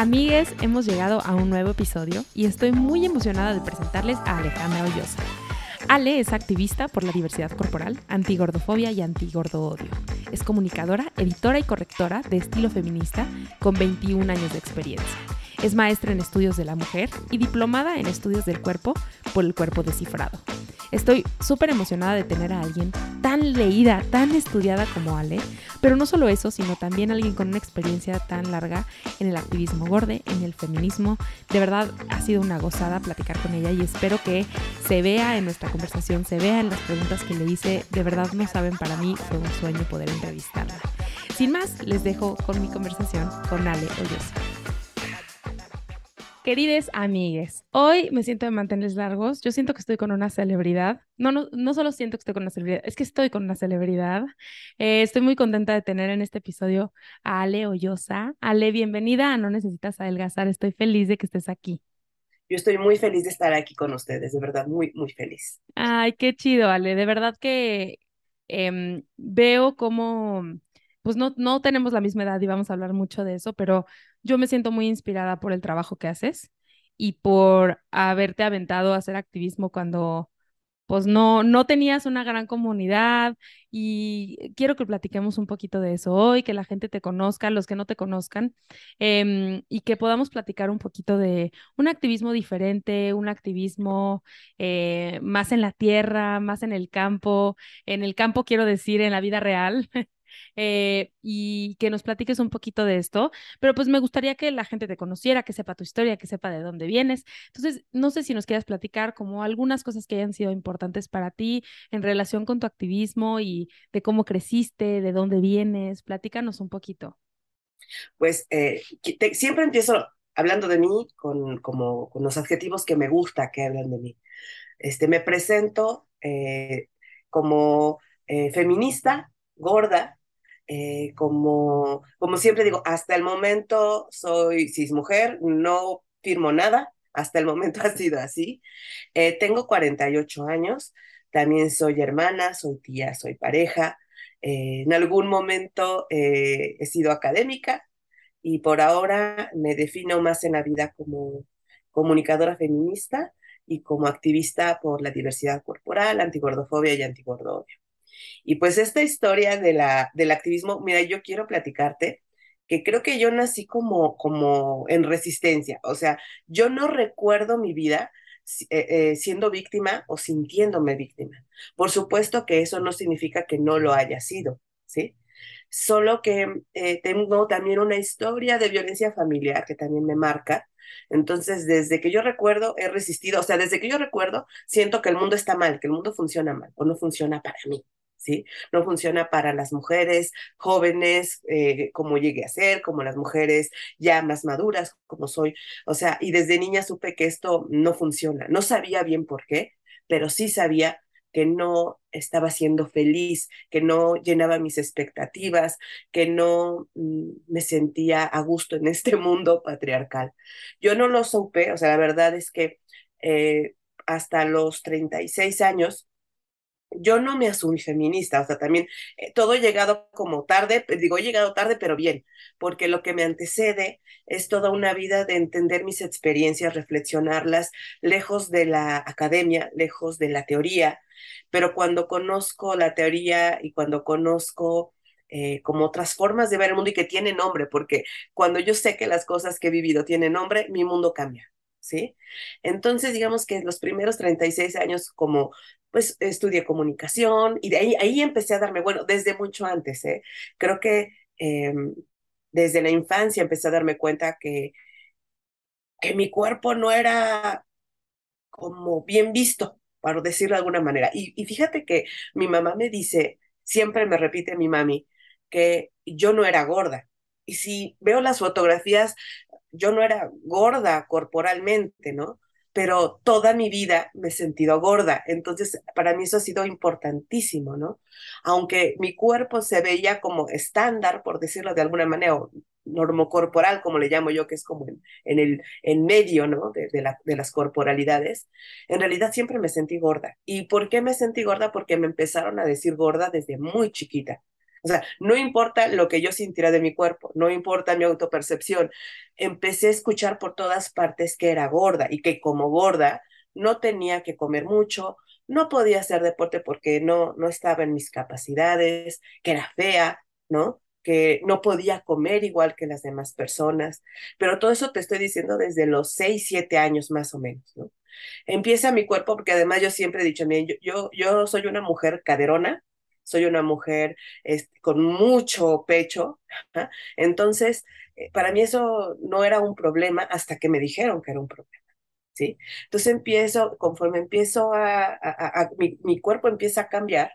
Amigues, hemos llegado a un nuevo episodio y estoy muy emocionada de presentarles a Alejandra Hoyosa. Ale es activista por la diversidad corporal, antigordofobia y antigordoodio. Es comunicadora, editora y correctora de estilo feminista con 21 años de experiencia. Es maestra en estudios de la mujer y diplomada en estudios del cuerpo por el cuerpo descifrado. Estoy súper emocionada de tener a alguien tan leída, tan estudiada como Ale, pero no solo eso, sino también alguien con una experiencia tan larga en el activismo borde, en el feminismo. De verdad ha sido una gozada platicar con ella y espero que se vea en nuestra conversación, se vea en las preguntas que le hice. De verdad no saben, para mí fue un sueño poder entrevistarla. Sin más, les dejo con mi conversación con Ale Hoyosa. Querides amigues, hoy me siento de mantenerles largos. Yo siento que estoy con una celebridad. No, no, no solo siento que estoy con una celebridad, es que estoy con una celebridad. Eh, estoy muy contenta de tener en este episodio a Ale Hoyosa. Ale, bienvenida No Necesitas Adelgazar. Estoy feliz de que estés aquí. Yo estoy muy feliz de estar aquí con ustedes, de verdad, muy, muy feliz. Ay, qué chido, Ale. De verdad que em, veo cómo pues no, no tenemos la misma edad y vamos a hablar mucho de eso, pero yo me siento muy inspirada por el trabajo que haces y por haberte aventado a hacer activismo cuando pues no, no tenías una gran comunidad. Y quiero que platiquemos un poquito de eso hoy, que la gente te conozca, los que no te conozcan, em, y que podamos platicar un poquito de un activismo diferente, un activismo eh, más en la tierra, más en el campo, en el campo quiero decir en la vida real, Eh, y que nos platiques un poquito de esto, pero pues me gustaría que la gente te conociera, que sepa tu historia, que sepa de dónde vienes. Entonces, no sé si nos quieras platicar como algunas cosas que hayan sido importantes para ti en relación con tu activismo y de cómo creciste, de dónde vienes. Platícanos un poquito. Pues eh, siempre empiezo hablando de mí con, como, con los adjetivos que me gusta que hablan de mí. Este, me presento eh, como feminista, gorda, eh, como, como siempre digo, hasta el momento soy cismujer, no firmo nada, hasta el momento ha sido así. Eh, tengo 48 años, también soy hermana, soy tía, soy pareja. Eh, en algún momento he sido académica y por ahora me defino más en la vida como comunicadora feminista y como activista por la diversidad corporal, antigordofobia y antigordodio. Y pues esta historia de la, del activismo, mira, yo quiero platicarte que creo que yo nací como, como en resistencia, o sea, yo no recuerdo mi vida eh, eh, siendo víctima o sintiéndome víctima. Por supuesto que eso no significa que no lo haya sido, ¿sí? Solo que eh, tengo también una historia de violencia familiar que también me marca. Entonces, desde que yo recuerdo, he resistido, o sea, desde que yo recuerdo, siento que el mundo está mal, que el mundo funciona mal o no funciona para mí. ¿Sí? No funciona para las mujeres jóvenes eh, como llegué a ser, como las mujeres ya más maduras como soy. O sea, y desde niña supe que esto no funciona. No sabía bien por qué, pero sí sabía que no estaba siendo feliz, que no llenaba mis expectativas, que no mm, me sentía a gusto en este mundo patriarcal. Yo no lo supe, o sea, la verdad es que eh, hasta los 36 años yo no me asumí feminista, o sea, también eh, todo he llegado como tarde, digo, he llegado tarde, pero bien, porque lo que me antecede es toda una vida de entender mis experiencias, reflexionarlas, lejos de la academia, lejos de la teoría, pero cuando conozco la teoría y cuando conozco eh, como otras formas de ver el mundo y que tiene nombre, porque cuando yo sé que las cosas que he vivido tienen nombre, mi mundo cambia. ¿sí? Entonces, digamos que los primeros 36 años como, pues, estudié comunicación y de ahí, ahí empecé a darme, bueno, desde mucho antes, ¿eh? Creo que eh, desde la infancia empecé a darme cuenta que, que mi cuerpo no era como bien visto, para decirlo de alguna manera. Y, y fíjate que mi mamá me dice, siempre me repite mi mami, que yo no era gorda. Y si veo las fotografías, yo no era gorda corporalmente, ¿no? Pero toda mi vida me he sentido gorda. Entonces, para mí eso ha sido importantísimo, ¿no? Aunque mi cuerpo se veía como estándar, por decirlo de alguna manera, o normocorporal, como le llamo yo, que es como en, el en medio, ¿no? De, de las corporalidades, en realidad siempre me sentí gorda. ¿Y por qué me sentí gorda? Porque me empezaron a decir gorda desde muy chiquita. O sea, no importa lo que yo sintiera de mi cuerpo, no importa mi autopercepción. Empecé a escuchar por todas partes que era gorda y que como gorda no tenía que comer mucho, no podía hacer deporte porque no, no estaba en mis capacidades, que era fea, ¿no? que no podía comer igual que las demás personas, pero todo eso te estoy diciendo desde los 6, 7 años más o menos, ¿no? Empieza mi cuerpo, porque además yo siempre he dicho, yo, yo, yo soy una mujer caderona, soy una mujer con mucho pecho, ¿eh? entonces para mí eso no era un problema hasta que me dijeron que era un problema. ¿Sí? Entonces empiezo, conforme empiezo a, mi, cuerpo empieza a cambiar,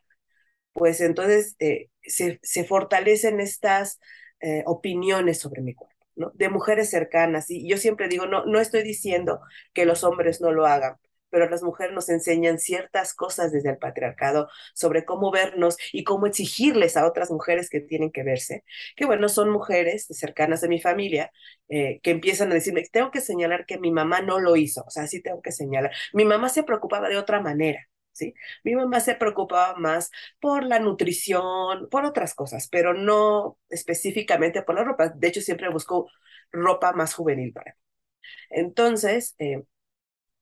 pues entonces eh, se, se, fortalecen estas eh, opiniones sobre mi cuerpo, ¿no? De mujeres cercanas. Y yo siempre digo, no, no estoy diciendo que los hombres no lo hagan, pero las mujeres nos enseñan ciertas cosas desde el patriarcado sobre cómo vernos y cómo exigirles a otras mujeres que tienen que verse, que bueno, son mujeres cercanas de mi familia eh, que empiezan a decirme, tengo que señalar que mi mamá no lo hizo, o sea, sí tengo que señalar. Mi mamá se preocupaba de otra manera. ¿Sí? Mi mamá se preocupaba más por la nutrición, por otras cosas, pero no específicamente por la ropa. De hecho, siempre busco ropa más juvenil para mí. Entonces, eh,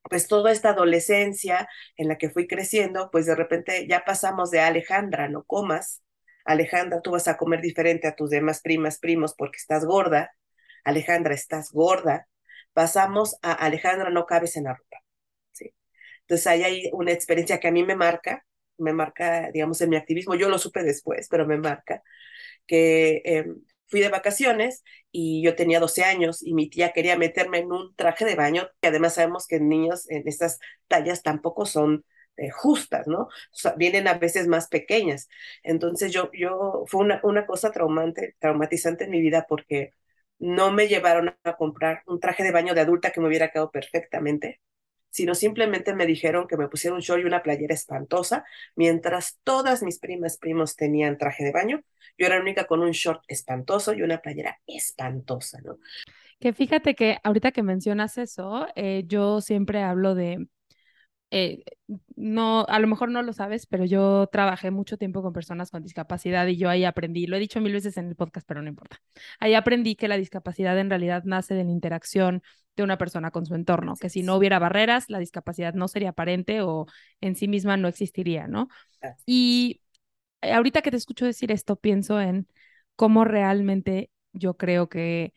pues toda esta adolescencia en la que fui creciendo, pues de repente ya pasamos de Alejandra, no comas. Alejandra, tú vas a comer diferente a tus demás primas, primos, porque estás gorda. Alejandra, estás gorda. Pasamos a Alejandra, no cabes en la ropa. ¿sí? Entonces ahí hay una experiencia que a mí me marca, me marca, digamos, en mi activismo. Yo lo supe después, pero me marca que eh, fui de vacaciones y yo tenía 12 años y mi tía quería meterme en un traje de baño, que además sabemos que niños en estas tallas tampoco son eh, justas, ¿no? Vienen a veces más pequeñas. Entonces yo, yo, fue una, una cosa traumante, traumatizante en mi vida porque no me llevaron a comprar un traje de baño de adulta que me hubiera quedado perfectamente, sino simplemente me dijeron que me pusiera un short y una playera espantosa, mientras todas mis primas, primos tenían traje de baño, yo era la única con un short espantoso y una playera espantosa, ¿no? Que fíjate que ahorita que mencionas eso, eh, yo siempre hablo de, eh, no, a lo mejor no lo sabes, pero yo trabajé mucho tiempo con personas con discapacidad y yo ahí aprendí, lo he dicho mil veces en el podcast, pero no importa. Ahí aprendí que la discapacidad en realidad nace de la interacción de una persona con su entorno, que si no hubiera barreras, la discapacidad no sería aparente o en sí misma no existiría, ¿no? Y ahorita que te escucho decir esto, pienso en cómo realmente yo creo que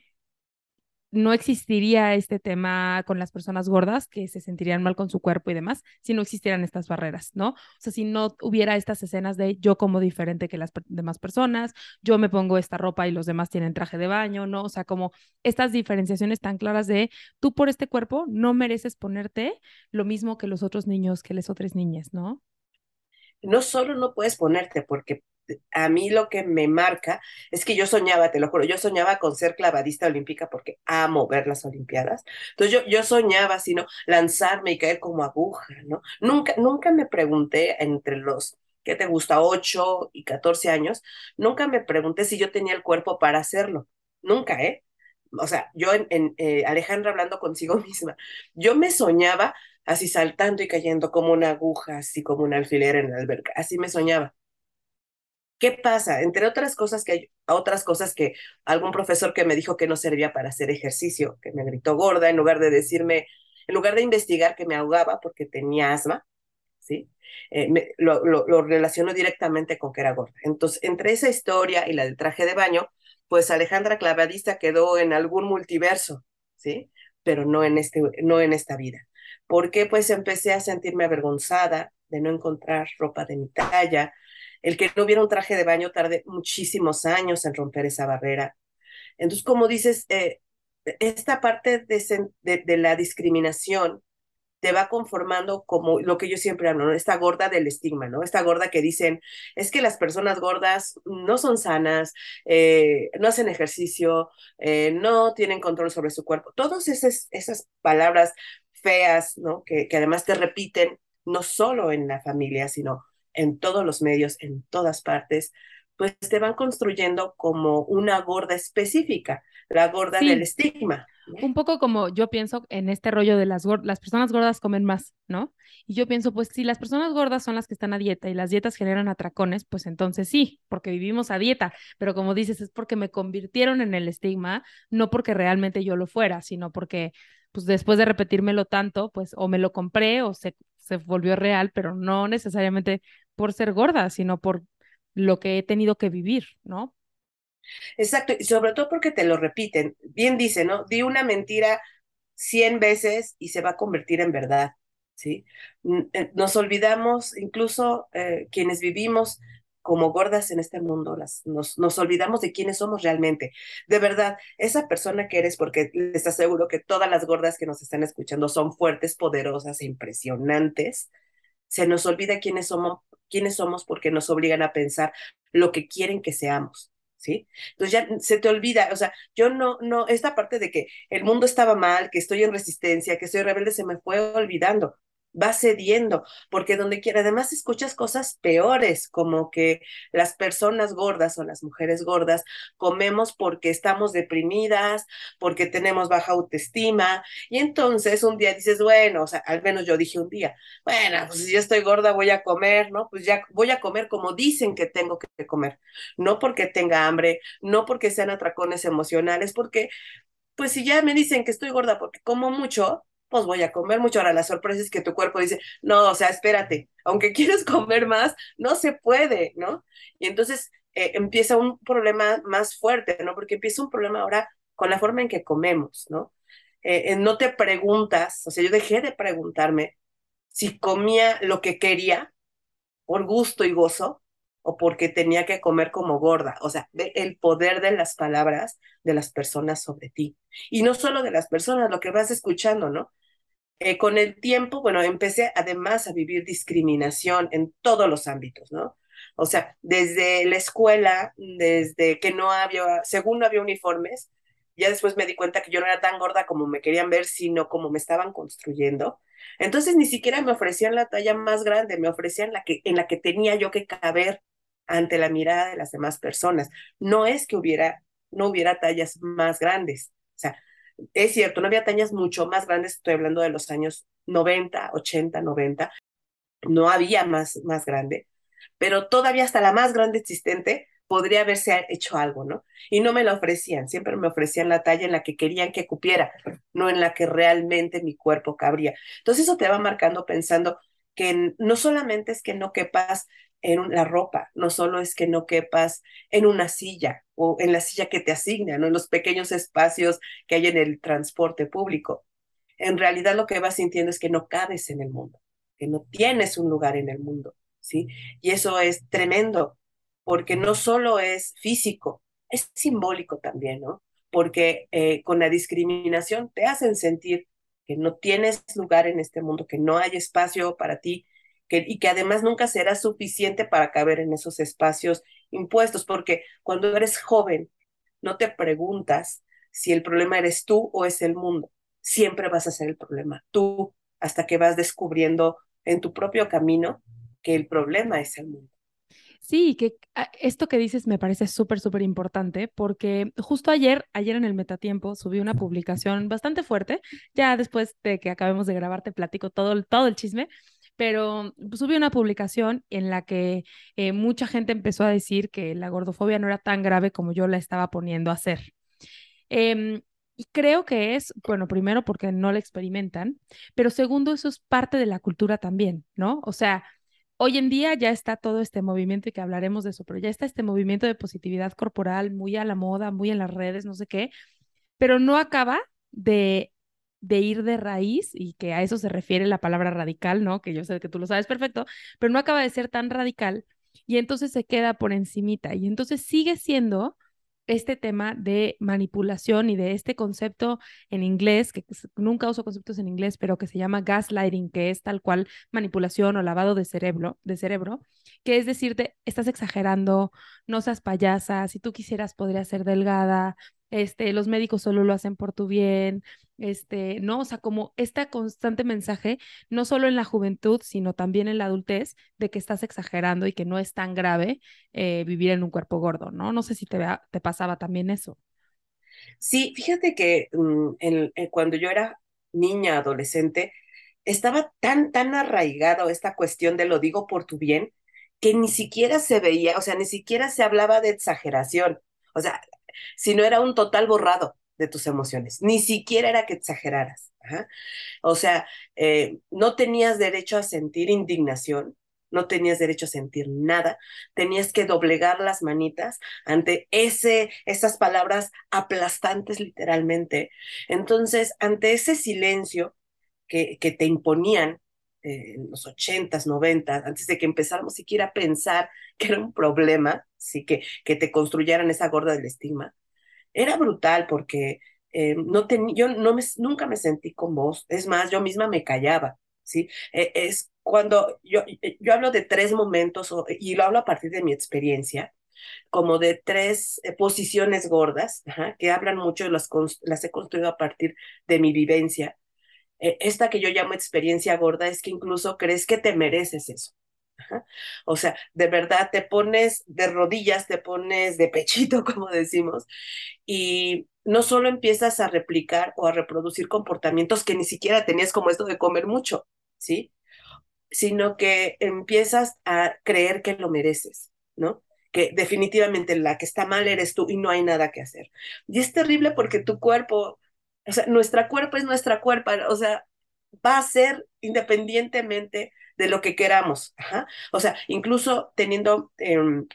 no existiría este tema con las personas gordas que se sentirían mal con su cuerpo y demás si no existieran estas barreras, ¿no? O sea, si no hubiera estas escenas de yo como diferente que las demás personas, yo me pongo esta ropa y los demás tienen traje de baño, ¿no? O sea, como estas diferenciaciones tan claras de tú por este cuerpo no mereces ponerte lo mismo que los otros niños, que las otras niñas, ¿no? No solo no puedes ponerte porque a mí lo que me marca es que yo soñaba, te lo juro, yo soñaba con ser clavadista olímpica porque amo ver las Olimpiadas. Entonces yo, yo soñaba, sino lanzarme y caer como aguja, ¿no? Nunca, nunca me pregunté entre los, ¿qué te gusta? 8 y 14 años, nunca me pregunté si yo tenía el cuerpo para hacerlo. Nunca, ¿eh? O sea, yo en eh, Alejandra hablando consigo misma, yo me soñaba así saltando y cayendo como una aguja, así como un alfiler en la alberca, así me soñaba ¿Qué pasa? Entre otras cosas que hay otras cosas que algún profesor que me dijo que no servía para hacer ejercicio, que me gritó gorda en lugar de decirme, en lugar de investigar que me ahogaba porque tenía asma, ¿sí? Eh, lo, lo, relaciono directamente con que era gorda. Entonces, entre esa historia y la del traje de baño, pues Alejandra Clavadista quedó en algún multiverso, ¿sí? pero no en, este, no en esta vida. Porque pues empecé a sentirme avergonzada de no encontrar ropa de mi talla, el que no hubiera un traje de baño tardé muchísimos años en romper esa barrera. Entonces, como dices, eh, esta parte de, la discriminación te va conformando como lo que yo siempre hablo, ¿no? Esta gorda del estigma, ¿no? Esta gorda que dicen, es que las personas gordas no son sanas, eh, no hacen ejercicio, eh, no tienen control sobre su cuerpo. Todas esas, palabras feas, ¿no? Que además te repiten, no solo en la familia, sino en todos los medios, en todas partes, pues te van construyendo como una gorda específica, la gorda sí. del estigma. Un poco como yo pienso en este rollo de las gordas, las personas gordas comen más, ¿no? Y yo pienso, pues si las personas gordas son las que están a dieta y las dietas generan atracones, pues entonces sí, porque vivimos a dieta, pero como dices, es porque me convirtieron en el estigma, no porque realmente yo lo fuera, sino porque pues después de repetírmelo tanto, pues o me lo compré o se, se volvió real, pero no necesariamente por ser gorda, sino por lo que he tenido que vivir, ¿no? Exacto, y sobre todo porque te lo repiten. Bien dice, ¿no? Di una mentira cien veces y se va a convertir en verdad, ¿sí? Eh, nos olvidamos, incluso eh, quienes vivimos como gordas en este mundo, las, nos, nos olvidamos de quiénes somos realmente. De verdad, esa persona que eres, porque les aseguro que todas las gordas que nos están escuchando son fuertes, poderosas e impresionantes, se nos olvida quiénes somos, quiénes somos porque nos obligan a pensar lo que quieren que seamos. ¿sí? Entonces ya se te olvida, o sea, yo no, no, esta parte de que el mundo estaba mal, que estoy en resistencia, que soy rebelde, se me fue olvidando va cediendo, porque donde quiera, además escuchas cosas peores, como que las personas gordas o las mujeres gordas comemos porque estamos deprimidas, porque tenemos baja autoestima, y entonces un día dices, bueno, o sea, al menos yo dije un día, bueno, pues si yo estoy gorda voy a comer, ¿no? Pues ya voy a comer como dicen que tengo que comer, no porque tenga hambre, no porque sean atracones emocionales, porque pues si ya me dicen que estoy gorda porque como mucho, pues voy a comer mucho. Ahora la sorpresa es que tu cuerpo dice, no, o sea, espérate, aunque quieres comer más, no se puede, ¿no? Y entonces eh, empieza un problema más fuerte, ¿no? Porque empieza un problema ahora con la forma en que comemos, ¿no? Eh, no te preguntas, o sea, yo dejé de preguntarme si comía lo que quería por gusto y gozo o porque tenía que comer como gorda. O sea, ve el poder de las palabras de las personas sobre ti. Y no solo de las personas, lo que vas escuchando, ¿no? Eh, con el tiempo, bueno, empecé además a vivir discriminación en todos los ámbitos, ¿no? O sea, desde la escuela, desde que no había, según no había uniformes, ya después me di cuenta que yo no era tan gorda como me querían ver, sino como me estaban construyendo. Entonces ni siquiera me ofrecían la talla más grande, me ofrecían la que en la que tenía yo que caber ante la mirada de las demás personas. No es que hubiera, no hubiera tallas más grandes. O sea, es cierto, no había tallas mucho más grandes, estoy hablando de los años 90, 80, 90, no había más, más grande, pero todavía hasta la más grande existente podría haberse hecho algo, ¿no? Y no me la ofrecían, siempre me ofrecían la talla en la que querían que cupiera, no en la que realmente mi cuerpo cabría. Entonces eso te va marcando pensando que no solamente es que no quepas en la ropa, no solo es que no quepas en una silla o en la silla que te asignan, ¿no? en los pequeños espacios que hay en el transporte público. En realidad lo que vas sintiendo es que no cabes en el mundo, que no tienes un lugar en el mundo, ¿sí? Y eso es tremendo, porque no solo es físico, es simbólico también, ¿no? Porque eh, con la discriminación te hacen sentir que no tienes lugar en este mundo, que no hay espacio para ti, que, y que además nunca será suficiente para caber en esos espacios impuestos, porque cuando eres joven no te preguntas si el problema eres tú o es el mundo. Siempre vas a ser el problema, tú, hasta que vas descubriendo en tu propio camino que el problema es el mundo. Sí, que ah, esto que dices me parece súper, súper importante porque justo ayer, ayer en el Metatiempo, subí una publicación bastante fuerte. Ya después de que acabemos de grabar, te platico todo, todo el chisme, pero subí una publicación en la que eh, mucha gente empezó a decir que la gordofobia no era tan grave como yo la estaba poniendo a hacer. Eh, y creo que es, bueno, primero porque no la experimentan, pero segundo, eso es parte de la cultura también, ¿no? O sea, hoy en día ya está todo este movimiento y que hablaremos de eso, pero ya está este movimiento de positividad corporal muy a la moda, muy en las redes, no sé qué, pero no acaba de de ir de raíz y que a eso se refiere la palabra radical, ¿no? Que yo sé que tú lo sabes perfecto, pero no acaba de ser tan radical y entonces se queda por encimita y entonces sigue siendo este tema de manipulación y de este concepto en inglés, que nunca uso conceptos en inglés, pero que se llama gaslighting, que es tal cual manipulación o lavado de cerebro, de cerebro, que es decirte, estás exagerando, no seas payasa, si tú quisieras podrías ser delgada, este, los médicos solo lo hacen por tu bien, este, ¿no? O sea, como este constante mensaje, no solo en la juventud, sino también en la adultez, de que estás exagerando y que no es tan grave eh, vivir en un cuerpo gordo, ¿no? No sé si te, te pasaba también eso. Sí, fíjate que mm, eh, cuando yo era niña, adolescente, estaba tan, tan arraigado esta cuestión de lo digo por tu bien, que ni siquiera se veía, o sea, ni siquiera se hablaba de exageración. O sea, sino era un total borrado de tus emociones. Ni siquiera era que exageraras. O sea, eh, no tenías derecho a sentir indignación, no tenías derecho a sentir nada, tenías que doblegar las manitas ante ese, esas palabras aplastantes literalmente. Entonces, ante ese silencio que, que te imponían en los ochentas, noventas, antes de que empezáramos siquiera a pensar que era un problema, sí, que, que te construyeran esa gorda del estigma, era brutal porque eh, no yo no me, nunca me sentí con vos, es más, yo misma me callaba, ¿sí? E, es cuando yo, eh, yo hablo de tres momentos, y lo hablo a partir de mi experiencia, como de tres eh, posiciones gordas, que hablan mucho, las, las he construido a partir de mi vivencia. esta que yo llamo experiencia gorda es que incluso crees que te mereces eso. O sea, de verdad te pones de rodillas, te pones de pechito, como decimos, y no solo empiezas a replicar o a reproducir comportamientos que ni siquiera tenías como esto de comer mucho, ¿sí? Sino que empiezas a creer que lo mereces, ¿no? Que definitivamente la que está mal eres tú y no hay nada que hacer. Y es terrible porque tu cuerpo, o sea, nuestra cuerpo es nuestra cuerpo, o sea, va a ser independientemente de lo que queramos. O sea, incluso teniendo em,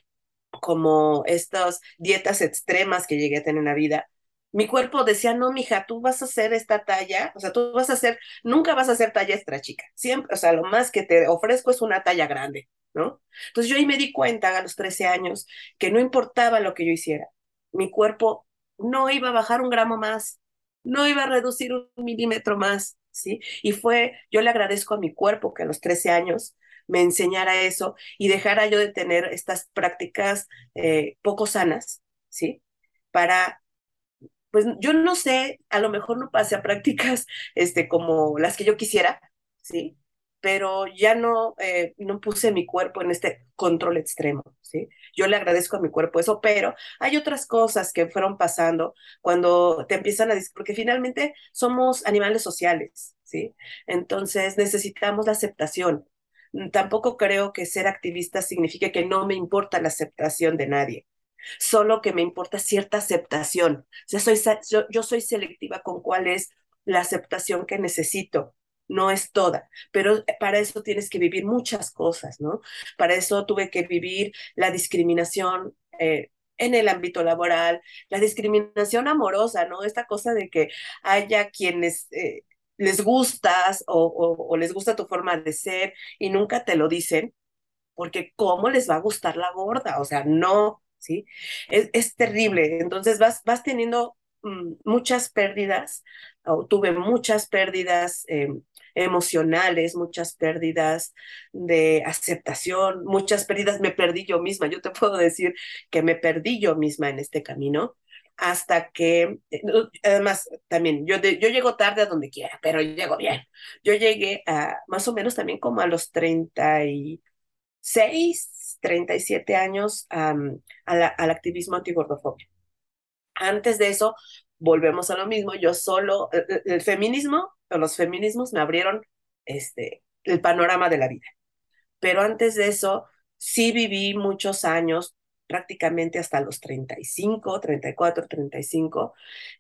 como estas dietas extremas que llegué a tener en la vida, mi cuerpo decía, no, mija, tú vas a hacer esta talla, o sea, tú vas a hacer, nunca vas a hacer talla extra chica, siempre, o sea, lo más que te ofrezco es una talla grande, ¿no? Entonces yo ahí me di cuenta a los 13 años que no importaba lo que yo hiciera, mi cuerpo no iba a bajar un gramo más, no iba a reducir un milímetro más, ¿sí? Y fue, yo le agradezco a mi cuerpo que a los 13 años me enseñara eso y dejara yo de tener estas prácticas eh, poco sanas, ¿sí? Para, pues yo no sé, a lo mejor no pase a prácticas este, como las que yo quisiera, ¿sí? Pero ya no, eh, no puse mi cuerpo en este control extremo, ¿sí? Yo le agradezco a mi cuerpo eso, pero hay otras cosas que fueron pasando cuando te empiezan a decir, porque finalmente somos animales sociales, ¿sí? Entonces necesitamos la aceptación. Tampoco creo que ser activista signifique que no me importa la aceptación de nadie solo que me importa cierta aceptación. O soy, yo soy selectiva con cuál es la aceptación que necesito no es toda, pero para eso tienes que vivir muchas cosas, ¿no? Para eso tuve que vivir la discriminación eh, en el ámbito laboral, la discriminación amorosa, ¿no? Esta cosa de que haya quienes eh, les gustas o, les gusta tu forma de ser y nunca te lo dicen, porque ¿cómo les va a gustar la gorda? O sea, no, ¿sí? Es, es terrible. Entonces vas, vas teniendo mm, muchas pérdidas, o tuve muchas pérdidas eh, emocionales, muchas pérdidas de aceptación, muchas pérdidas, me perdí yo misma, yo te puedo decir que me perdí yo misma en este camino hasta que, eh, además, también, yo, yo llego tarde a donde quiera, pero llego bien. Yo llegué a más o menos también como a los 36, 37 años al activismo antigordofobia. Antes de eso, volvemos a lo mismo, yo solo, el, feminismo o los feminismos me abrieron este, el panorama de la vida. Pero antes de eso, sí viví muchos años, prácticamente hasta los 35, 34, 35,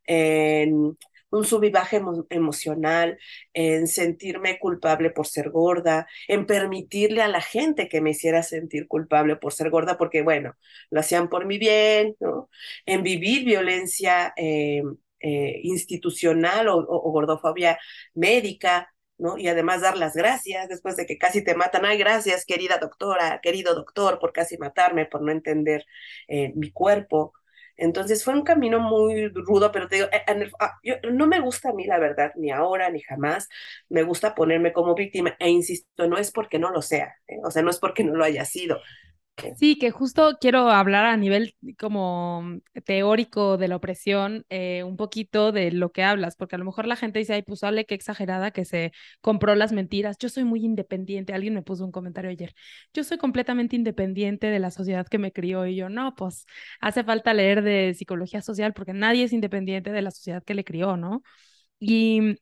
en un subivaje emocional, en sentirme culpable por ser gorda, en permitirle a la gente que me hiciera sentir culpable por ser gorda, porque bueno, lo hacían por mi bien, ¿no? En vivir violencia eh, eh, institucional o, o, gordofobia médica, ¿no? Y además dar las gracias después de que casi te matan. Ay, gracias, querida doctora, querido doctor, por casi matarme, por no entender eh, mi cuerpo. Entonces fue un camino muy rudo, pero te digo, el, ah, yo, no me gusta a mí la verdad, ni ahora ni jamás. Me gusta ponerme como víctima e insisto, no es porque no lo sea, ¿eh? o sea, no es porque no lo haya sido, Sí, que justo quiero hablar a nivel como teórico de la opresión, eh, un poquito de lo que hablas, porque a lo mejor la gente dice, ay, pues sale qué exagerada que se compró las mentiras. Yo soy muy independiente. Alguien me puso un comentario ayer. Yo soy completamente independiente de la sociedad que me crió y yo, no, pues hace falta leer de psicología social porque nadie es independiente de la sociedad que le crió, ¿no? Y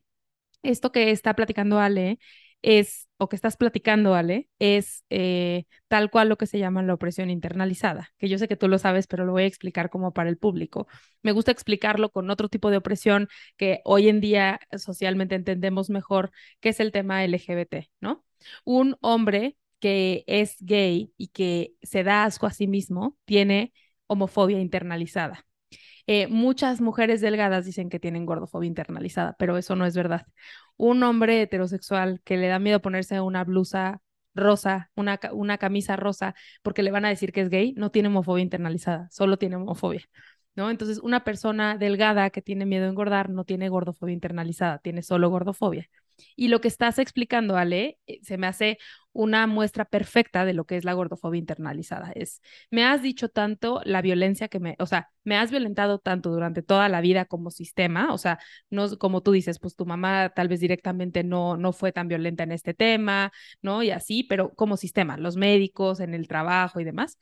esto que está platicando Ale es, o que estás platicando, Ale, es eh, tal cual lo que se llama la opresión internalizada, que yo sé que tú lo sabes, pero lo voy a explicar como para el público. Me gusta explicarlo con otro tipo de opresión que hoy en día socialmente entendemos mejor, que es el tema LGBT, ¿no? Un hombre que es gay y que se da asco a sí mismo tiene homofobia internalizada. Eh, muchas mujeres delgadas dicen que tienen gordofobia internalizada, pero eso no es verdad. Un hombre heterosexual que le da miedo ponerse una blusa rosa, una, una camisa rosa, porque le van a decir que es gay, no tiene homofobia internalizada, solo tiene homofobia. ¿No? Entonces, una persona delgada que tiene miedo a engordar no tiene gordofobia internalizada, tiene solo gordofobia. Y lo que estás explicando, Ale, eh, se me hace una muestra perfecta de lo que es la gordofobia internalizada. Es, me has dicho tanto la violencia que me, o sea, me has violentado tanto durante toda la vida como sistema, o sea, no como tú dices, pues tu mamá tal vez directamente no, no fue tan violenta en este tema, ¿no? Y así, pero como sistema, los médicos, en el trabajo y demás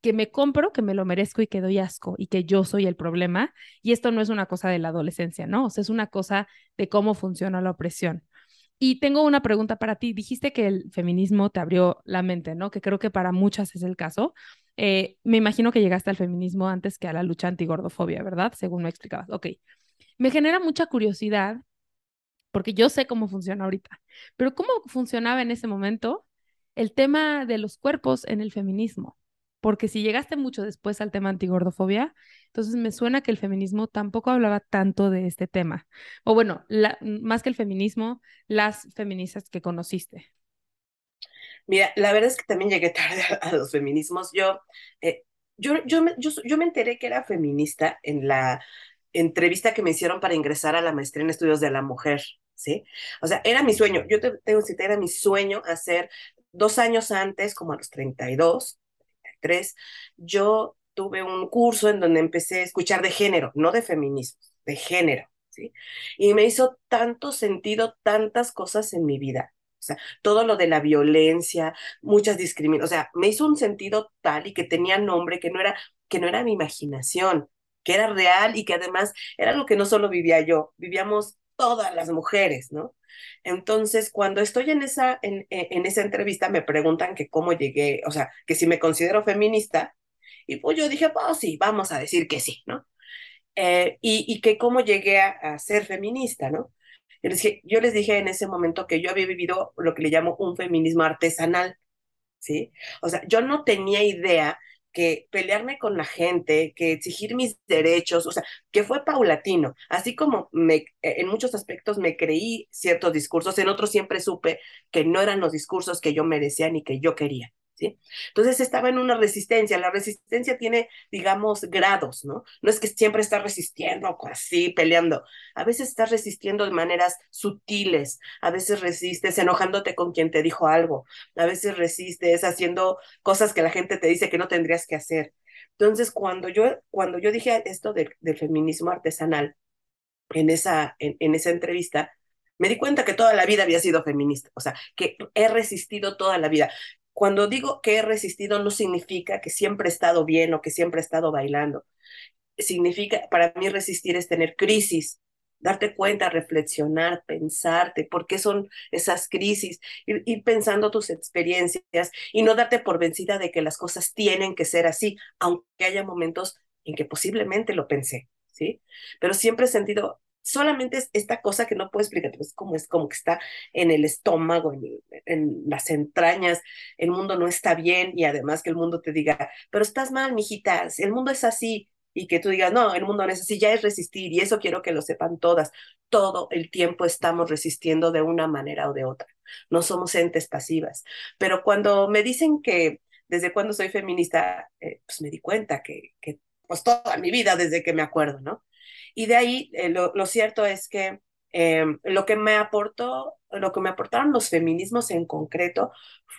que me compro, que me lo merezco y que doy asco y que yo soy el problema. Y esto no es una cosa de la adolescencia, ¿no? O sea, es una cosa de cómo funciona la opresión. Y tengo una pregunta para ti. Dijiste que el feminismo te abrió la mente, ¿no? Que creo que para muchas es el caso. Eh, me imagino que llegaste al feminismo antes que a la lucha antigordofobia, ¿verdad? Según me explicabas. Ok. Me genera mucha curiosidad porque yo sé cómo funciona ahorita, pero ¿cómo funcionaba en ese momento el tema de los cuerpos en el feminismo? Porque si llegaste mucho después al tema antigordofobia, entonces me suena que el feminismo tampoco hablaba tanto de este tema. O bueno, más que el feminismo, las feministas que conociste. Mira, la verdad es que también llegué tarde a, los feminismos. Yo, eh, yo, yo, me, yo, me enteré que era feminista en la entrevista que me hicieron para ingresar a la maestría en estudios de la mujer, ¿sí? O sea, era mi sueño. Yo te, tengo que era mi sueño hacer dos años antes, como a los 32, yo tuve un curso en donde empecé a escuchar de género, no de feminismo, de género, ¿sí? Y me hizo tanto sentido tantas cosas en mi vida. O sea, todo lo de la violencia, muchas discriminaciones, o sea, me hizo un sentido tal y que tenía nombre que no era que no era mi imaginación, que era real y que además era algo que no solo vivía yo, vivíamos todas las mujeres, ¿no? Entonces, cuando estoy en esa, en, en, esa entrevista, me preguntan que cómo llegué, o sea, que si me considero feminista, y pues yo dije, pues sí, vamos a decir que sí, ¿no? Eh, y, y, que cómo llegué a, a ser feminista, ¿no? Yo les, dije, yo les dije en ese momento que yo había vivido lo que le llamo un feminismo artesanal, ¿sí? O sea, yo no tenía idea que pelearme con la gente, que exigir mis derechos, o sea, que fue paulatino. Así como me, en muchos aspectos me creí ciertos discursos, en otros siempre supe que no eran los discursos que yo merecía ni que yo quería. Entonces estaba en una resistencia. La resistencia tiene, digamos, grados, ¿no? No es que siempre estás resistiendo así, peleando. A veces estás resistiendo de maneras sutiles, a veces resistes enojándote con quien te dijo algo, a veces resistes haciendo cosas que la gente te dice que no tendrías que hacer. Entonces, cuando yo, cuando yo dije esto del feminismo artesanal en esa, en esa entrevista, me di cuenta que toda la vida había sido feminista, o sea, que he resistido toda la vida. Cuando digo que he resistido no significa que siempre he estado bien o que siempre he estado bailando. Significa, para mí resistir es tener crisis, darte cuenta, reflexionar, pensarte, por qué son esas crisis, ir, ir, pensando tus experiencias y no darte por vencida de que las cosas tienen que ser así, aunque haya momentos en que posiblemente lo pensé, ¿sí? Pero siempre he sentido solamente es esta cosa que no puedo explicar, es como, es como que está en el estómago, en, las entrañas, el mundo no está bien y además que el mundo te diga, pero estás mal, mijitas, el mundo es así, y que tú digas, no, el mundo necesita, ya es resistir y eso quiero que lo sepan todas. Todo el tiempo estamos resistiendo de una manera o de otra. No somos entes pasivas. Pero cuando me dicen que desde cuando soy feminista, eh, pues me di cuenta que, que, pues toda mi vida desde que me acuerdo, ¿no? Y de ahí eh, lo, lo, cierto es que eh, lo que me aportó, lo que me aportaron los feminismos en concreto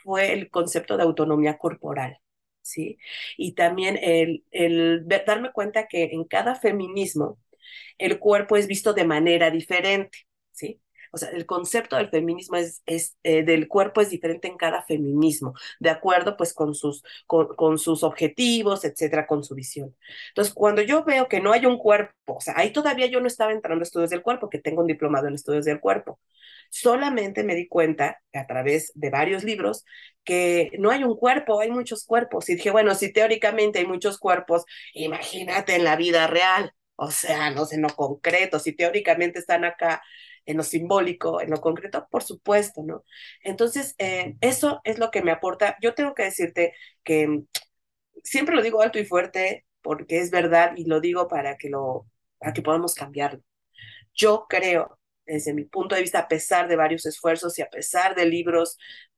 fue el concepto de autonomía corporal. ¿sí? Y también el, el darme cuenta que en cada feminismo el cuerpo es visto de manera diferente, ¿sí? O sea, el concepto del feminismo es, es eh, del cuerpo es diferente en cada feminismo, de acuerdo pues con sus, con, con, sus objetivos, etcétera, con su visión. Entonces, cuando yo veo que no hay un cuerpo, o sea, ahí todavía yo no estaba entrando a estudios del cuerpo, que tengo un diplomado en estudios del cuerpo. Solamente me di cuenta a través de varios libros que no hay un cuerpo, hay muchos cuerpos. Y dije, bueno, si teóricamente hay muchos cuerpos, imagínate en la vida real. O sea, no sé, en lo concreto, si teóricamente están acá en lo simbólico, en lo concreto, por supuesto, ¿no? Entonces, eh, eso es lo que me aporta. Yo tengo que decirte que siempre lo digo alto y fuerte porque es verdad y lo digo para que lo, para que podamos cambiarlo. Yo creo, desde mi punto de vista, a pesar de varios esfuerzos y a pesar de libros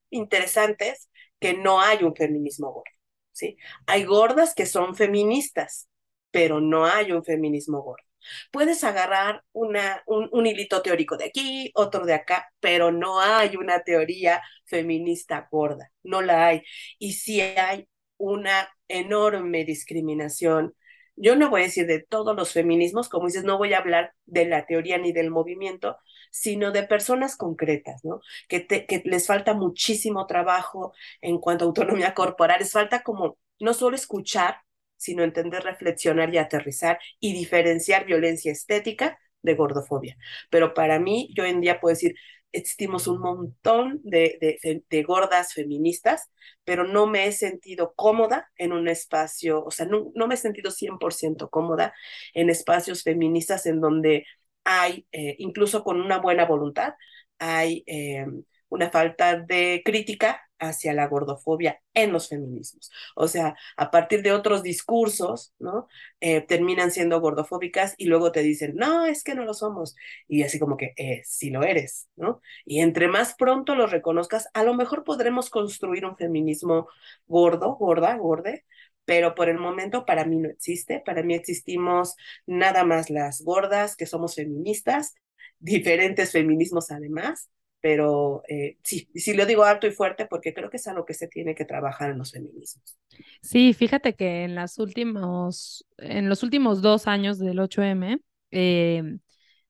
interesantes, que no hay un feminismo gordo, ¿sí? Hay gordas que son feministas, pero no hay un feminismo gordo. Puedes agarrar una, un, un, hilito teórico de aquí, otro de acá, pero no hay una teoría feminista gorda, no la hay. Y sí hay una enorme discriminación. Yo no voy a decir de todos los feminismos, como dices, no voy a hablar de la teoría ni del movimiento, sino de personas concretas, ¿no? Que, te, que les falta muchísimo trabajo en cuanto a autonomía corporal, les falta como no solo escuchar, sino entender, reflexionar y aterrizar y diferenciar violencia estética de gordofobia. Pero para mí, yo hoy en día puedo decir, existimos un montón de, de, gordas feministas, pero no me he sentido cómoda en un espacio, o sea, no, no me he sentido 100% cómoda en espacios feministas en donde hay, eh, incluso con una buena voluntad, hay eh, una falta de crítica hacia la gordofobia en los feminismos. O sea, a partir de otros discursos, ¿no? Eh, terminan siendo gordofóbicas y luego te dicen, no, es que no lo somos. Y así como que, eh, sí lo eres, ¿no? Y entre más pronto lo reconozcas, a lo mejor podremos construir un feminismo gordo, gorda, gorde, pero por el momento para mí no existe. Para mí existimos nada más las gordas que somos feministas, diferentes feminismos además, pero eh, sí, sí lo digo alto y fuerte porque creo que es algo que se tiene que trabajar en los feminismos. Sí, fíjate que en, las últimos, en los últimos dos años del 8M, eh,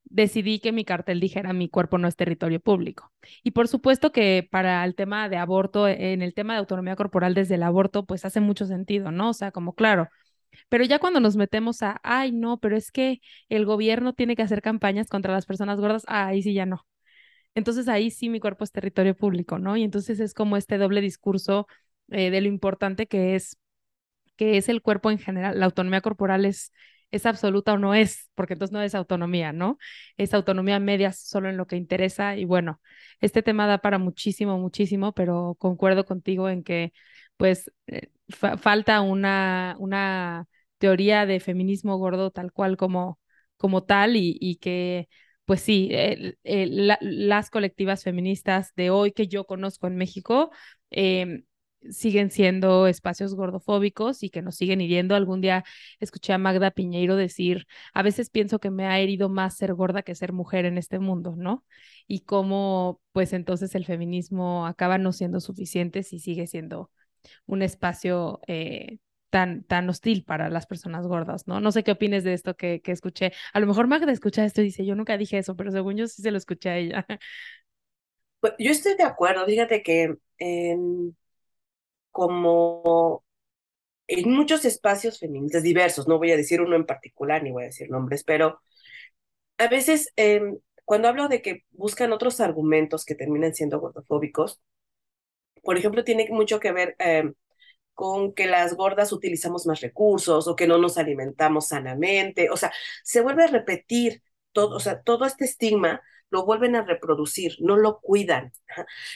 decidí que mi cartel dijera mi cuerpo no es territorio público. Y por supuesto que para el tema de aborto, en el tema de autonomía corporal desde el aborto, pues hace mucho sentido, ¿no? O sea, como claro. Pero ya cuando nos metemos a, ay, no, pero es que el gobierno tiene que hacer campañas contra las personas gordas, ah, ahí sí ya no. Entonces ahí sí mi cuerpo es territorio público, ¿no? Y entonces es como este doble discurso eh, de lo importante que es, que es el cuerpo en general. La autonomía corporal es, es absoluta o no es, porque entonces no es autonomía, ¿no? Es autonomía media solo en lo que interesa. Y bueno, este tema da para muchísimo, muchísimo, pero concuerdo contigo en que pues eh, fa falta una, una teoría de feminismo gordo tal cual como, como tal y, y que pues sí, las colectivas feministas de hoy que yo conozco en México eh, siguen siendo espacios gordofóbicos y que nos siguen hiriendo. Algún día escuché a Magda Piñeiro decir, a veces pienso que me ha herido más ser gorda que ser mujer en este mundo, ¿no? Y cómo pues entonces el feminismo acaba no siendo suficiente si sigue siendo un espacio eh, tan, tan hostil para las personas gordas, ¿no? No sé qué opines de esto que, que escuché. A lo mejor Magda escucha esto y dice, yo nunca dije eso, pero según yo sí se lo escuché a ella. Pues yo estoy de acuerdo, fíjate que eh, como en muchos espacios feministas diversos, no voy a decir uno en particular ni voy a decir nombres, pero a veces eh, cuando hablo de que buscan otros argumentos que terminan siendo gordofóbicos, por ejemplo, tiene mucho que ver eh, con que las gordas utilizamos más recursos o que no nos alimentamos sanamente, o sea, se vuelve a repetir todo, o sea, todo este estigma lo vuelven a reproducir, no lo cuidan.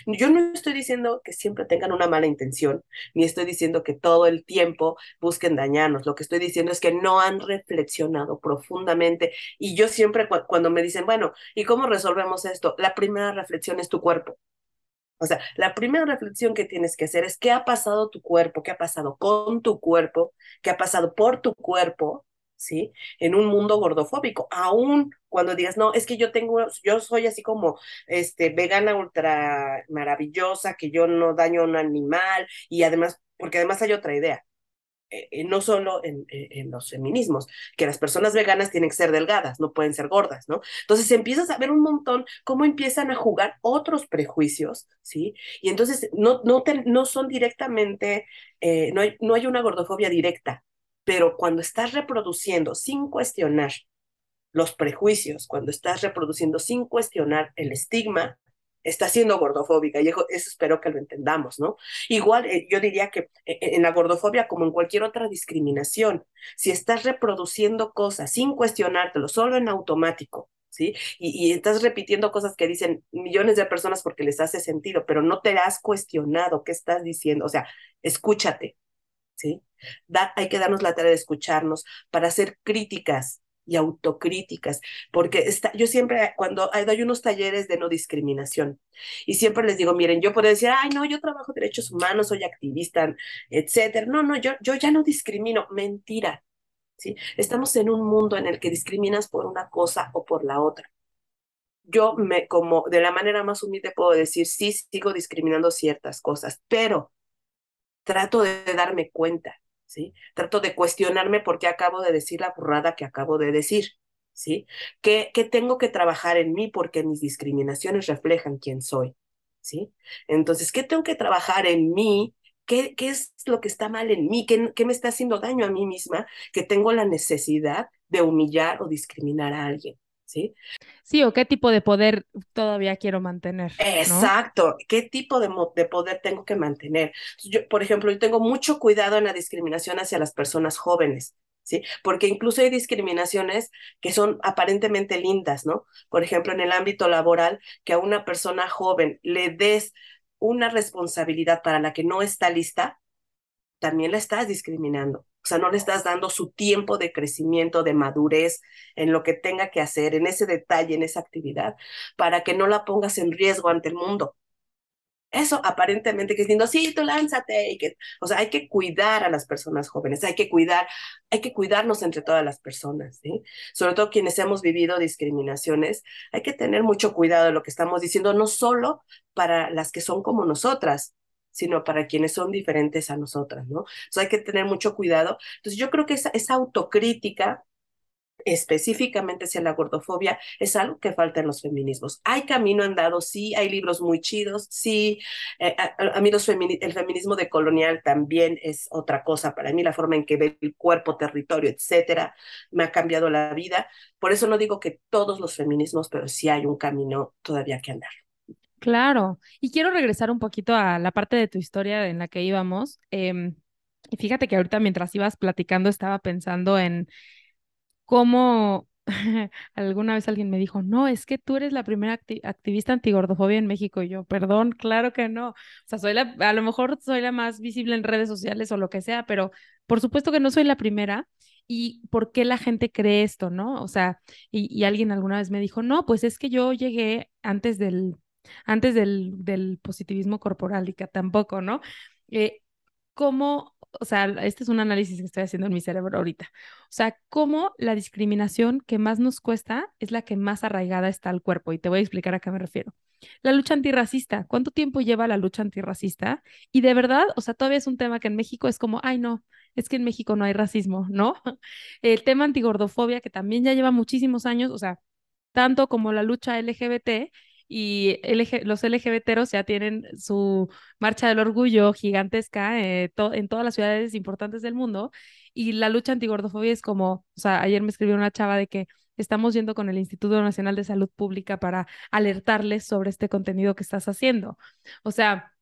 Yo no estoy diciendo que siempre tengan una mala intención, ni estoy diciendo que todo el tiempo busquen dañarnos. Lo que estoy diciendo es que no han reflexionado profundamente. Y yo siempre cuando me dicen, bueno, ¿y cómo resolvemos esto? La primera reflexión es tu cuerpo. O sea, la primera reflexión que tienes que hacer es qué ha pasado tu cuerpo, qué ha pasado con tu cuerpo, qué ha pasado por tu cuerpo, ¿sí? En un mundo gordofóbico, aún cuando digas, no, es que yo tengo, yo soy así como, este, vegana ultra maravillosa, que yo no daño a un animal, y además, porque además hay otra idea, eh, eh, no solo en, eh, en, los feminismos, que las personas veganas tienen que ser delgadas, no pueden ser gordas, ¿no? Entonces empiezas a ver un montón cómo empiezan a jugar otros prejuicios, ¿sí? Y entonces no, no, no son directamente, no, no hay una gordofobia directa, pero cuando estás reproduciendo sin cuestionar los prejuicios, cuando estás reproduciendo sin cuestionar el estigma, está siendo gordofóbica y eso, espero que lo entendamos, ¿no? Igual eh, yo diría que eh, en la gordofobia, como en cualquier otra discriminación, si estás reproduciendo cosas sin cuestionártelo, solo en automático, ¿sí? Y, estás repitiendo cosas que dicen millones de personas porque les hace sentido, pero no te has cuestionado qué estás diciendo, o sea, escúchate, ¿sí? Hay que darnos la tarea de escucharnos para hacer críticas y autocríticas, porque está, yo siempre, cuando hay, unos talleres de no discriminación, y siempre les digo, miren, yo puedo decir, ay, no, yo trabajo derechos humanos, soy activista, etcétera. No, no, yo, yo ya no discrimino. Mentira. ¿sí? Estamos en un mundo en el que discriminas por una cosa o por la otra. Yo me, como de la manera más humilde puedo decir, sí, sigo discriminando ciertas cosas, pero trato de darme cuenta ¿sí? Trato de cuestionarme por qué acabo de decir la burrada que acabo de decir, ¿sí? ¿Qué, qué tengo que trabajar en mí porque mis discriminaciones reflejan quién soy, ¿sí? Entonces, ¿qué tengo que trabajar en mí? ¿Qué, qué es lo que está mal en mí? ¿Qué, ¿Qué me está haciendo daño a mí misma que tengo la necesidad de humillar o discriminar a alguien? ¿sí? Sí, o qué tipo de poder todavía quiero mantener. Exacto, qué tipo de, de, poder tengo que mantener. Yo, por ejemplo, yo tengo mucho cuidado en la discriminación hacia las personas jóvenes. ¿Sí? Porque incluso hay discriminaciones que son aparentemente lindas, ¿no? Por ejemplo, en el ámbito laboral, que a una persona joven le des una responsabilidad para la que no está lista, también la estás discriminando. O sea, no le estás dando su tiempo de crecimiento, de madurez en lo que tenga que hacer, en ese detalle, en esa actividad, para que no la pongas en riesgo ante el mundo. Eso aparentemente que diciendo, sí, tú lánzate. Y que, o sea, hay que cuidar a las personas jóvenes, hay que cuidar, hay que cuidarnos entre todas las personas. Sobre todo quienes hemos vivido discriminaciones, hay que tener mucho cuidado de lo que estamos diciendo, no solo para las que son como nosotras, sino para quienes son diferentes a nosotras, ¿no? Entonces hay que tener mucho cuidado. Entonces yo creo que esa, esa autocrítica específicamente hacia la gordofobia es algo que falta en los feminismos. Hay camino andado, sí, hay libros muy chidos, sí, eh, a, mí los el feminismo decolonial también es otra cosa. Para mí la forma en que ve el cuerpo, territorio, etcétera, me ha cambiado la vida. Por eso no digo que todos los feminismos, pero sí hay un camino todavía que andar. Claro, y quiero regresar un poquito a la parte de tu historia en la que íbamos. Em, y fíjate que ahorita mientras ibas platicando estaba pensando en cómo alguna vez alguien me dijo, no, es que tú eres la primera activista antigordofobia en México. Y yo, perdón, claro que no. O sea, soy la, a lo mejor soy la más visible en redes sociales o lo que sea, pero por supuesto que no soy la primera. ¿Y por qué la gente cree esto, no? O sea, y, y alguien alguna vez me dijo, no, pues es que yo llegué antes del antes del, del positivismo corporal y que tampoco, ¿no? Eh, ¿Cómo, o sea, este es un análisis que estoy haciendo en mi cerebro ahorita, o sea, cómo la discriminación que más nos cuesta es la que más arraigada está al cuerpo, y te voy a explicar a qué me refiero. La lucha antirracista, ¿cuánto tiempo lleva la lucha antirracista? Y de verdad, o sea, todavía es un tema que en México es como, ay, no, es que en México no hay racismo, ¿no? El tema antigordofobia, que también ya lleva muchísimos años, o sea, tanto como la lucha LGBT, y los LGBTeros ya tienen su marcha del orgullo gigantesca eh, en todas las ciudades importantes del mundo y la lucha antigordofobia es como, o sea, ayer me escribió una chava de que estamos yendo con el Instituto Nacional de Salud Pública para alertarles sobre este contenido que estás haciendo. O sea,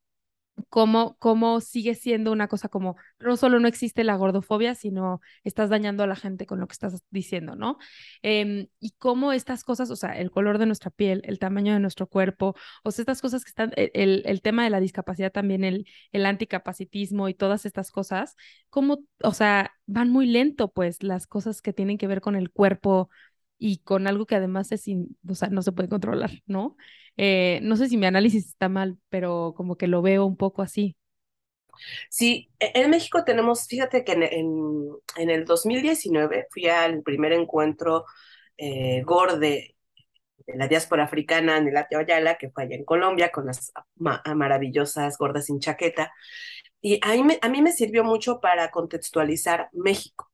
cómo, cómo sigue siendo una cosa como, no solo no existe la gordofobia, sino estás dañando a la gente con lo que estás diciendo, ¿no? Em, y cómo estas cosas, o sea, el color de nuestra piel, el tamaño de nuestro cuerpo, o sea, estas cosas que están, e, el, el tema de la discapacidad también, el, el anticapacitismo y todas estas cosas, cómo, o sea, van muy lento, pues, las cosas que tienen que ver con el cuerpo y con algo que además es, o sea, no se puede controlar, ¿no? Eh, no sé si mi análisis está mal, pero como que lo veo un poco así. Sí, e, en México tenemos, fíjate que en, en, el 2019 fui al primer encuentro eh, de la diáspora africana en el Ayala, que fue allá en Colombia, con las maravillosas gordas sin chaqueta. Y a mí, a mí me sirvió mucho para contextualizar México.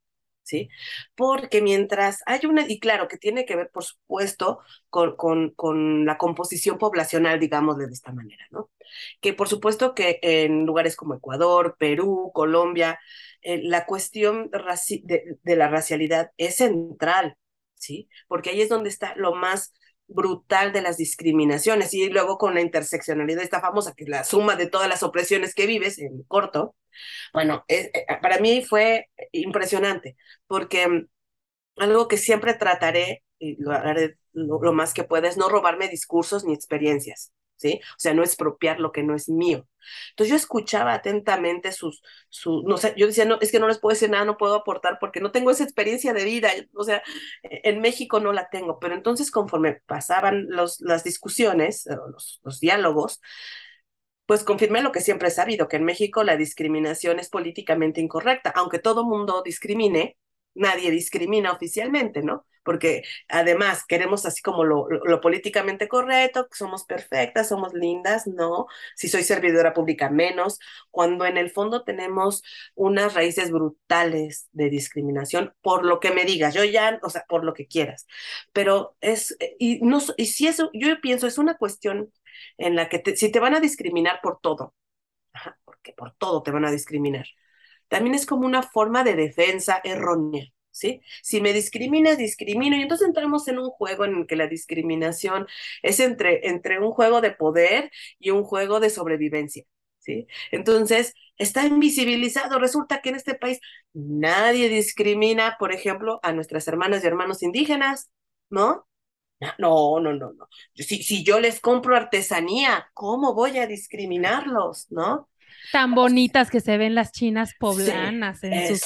¿Sí? Porque mientras hay una, y claro, que tiene que ver, por supuesto, con, con, con la composición poblacional, digamos, de esta manera, ¿no? Que por supuesto que en lugares como Ecuador, Perú, Colombia, eh, la cuestión de, de la racialidad es central, ¿sí? Porque ahí es donde está lo más brutal de las discriminaciones y luego con la interseccionalidad esta famosa que es la suma de todas las opresiones que vives en corto bueno, eh, para mí fue impresionante, porque mm, algo que siempre trataré, y lo haré lo, más que pueda, es no robarme discursos ni experiencias. ¿Sí? O sea, no expropiar lo que no es mío. Entonces yo escuchaba atentamente sus, sus, no sé, yo decía, no, es que no les puedo decir nada, no puedo aportar porque no tengo esa experiencia de vida, o sea, en México no la tengo, pero entonces conforme pasaban los, las discusiones, los, los diálogos, pues confirmé lo que siempre he sabido, que en México la discriminación es políticamente incorrecta, aunque todo mundo discrimine, nadie discrimina oficialmente, ¿no? Porque además queremos así como lo, lo, políticamente correcto, somos perfectas, somos lindas, no, si soy servidora pública menos, cuando en el fondo tenemos unas raíces brutales de discriminación por lo que me digas, yo ya, o sea, por lo que quieras, pero es, y, no, y si eso, yo pienso, es una cuestión en la que si te van a discriminar por todo, porque por todo te van a discriminar, también es como una forma de defensa errónea. ¿Sí? Si me discriminas, discrimino. Y entonces entramos en un juego en el que la discriminación es entre, entre un juego de poder y un juego de sobrevivencia. ¿sí? Entonces, está invisibilizado. Resulta que en este país nadie discrimina, por ejemplo, a nuestras hermanas y hermanos indígenas, ¿no? No, no, no, no. Si, si yo les compro artesanía, ¿cómo voy a discriminarlos, no? Tan bonitas que se ven las chinas poblanas en, sus,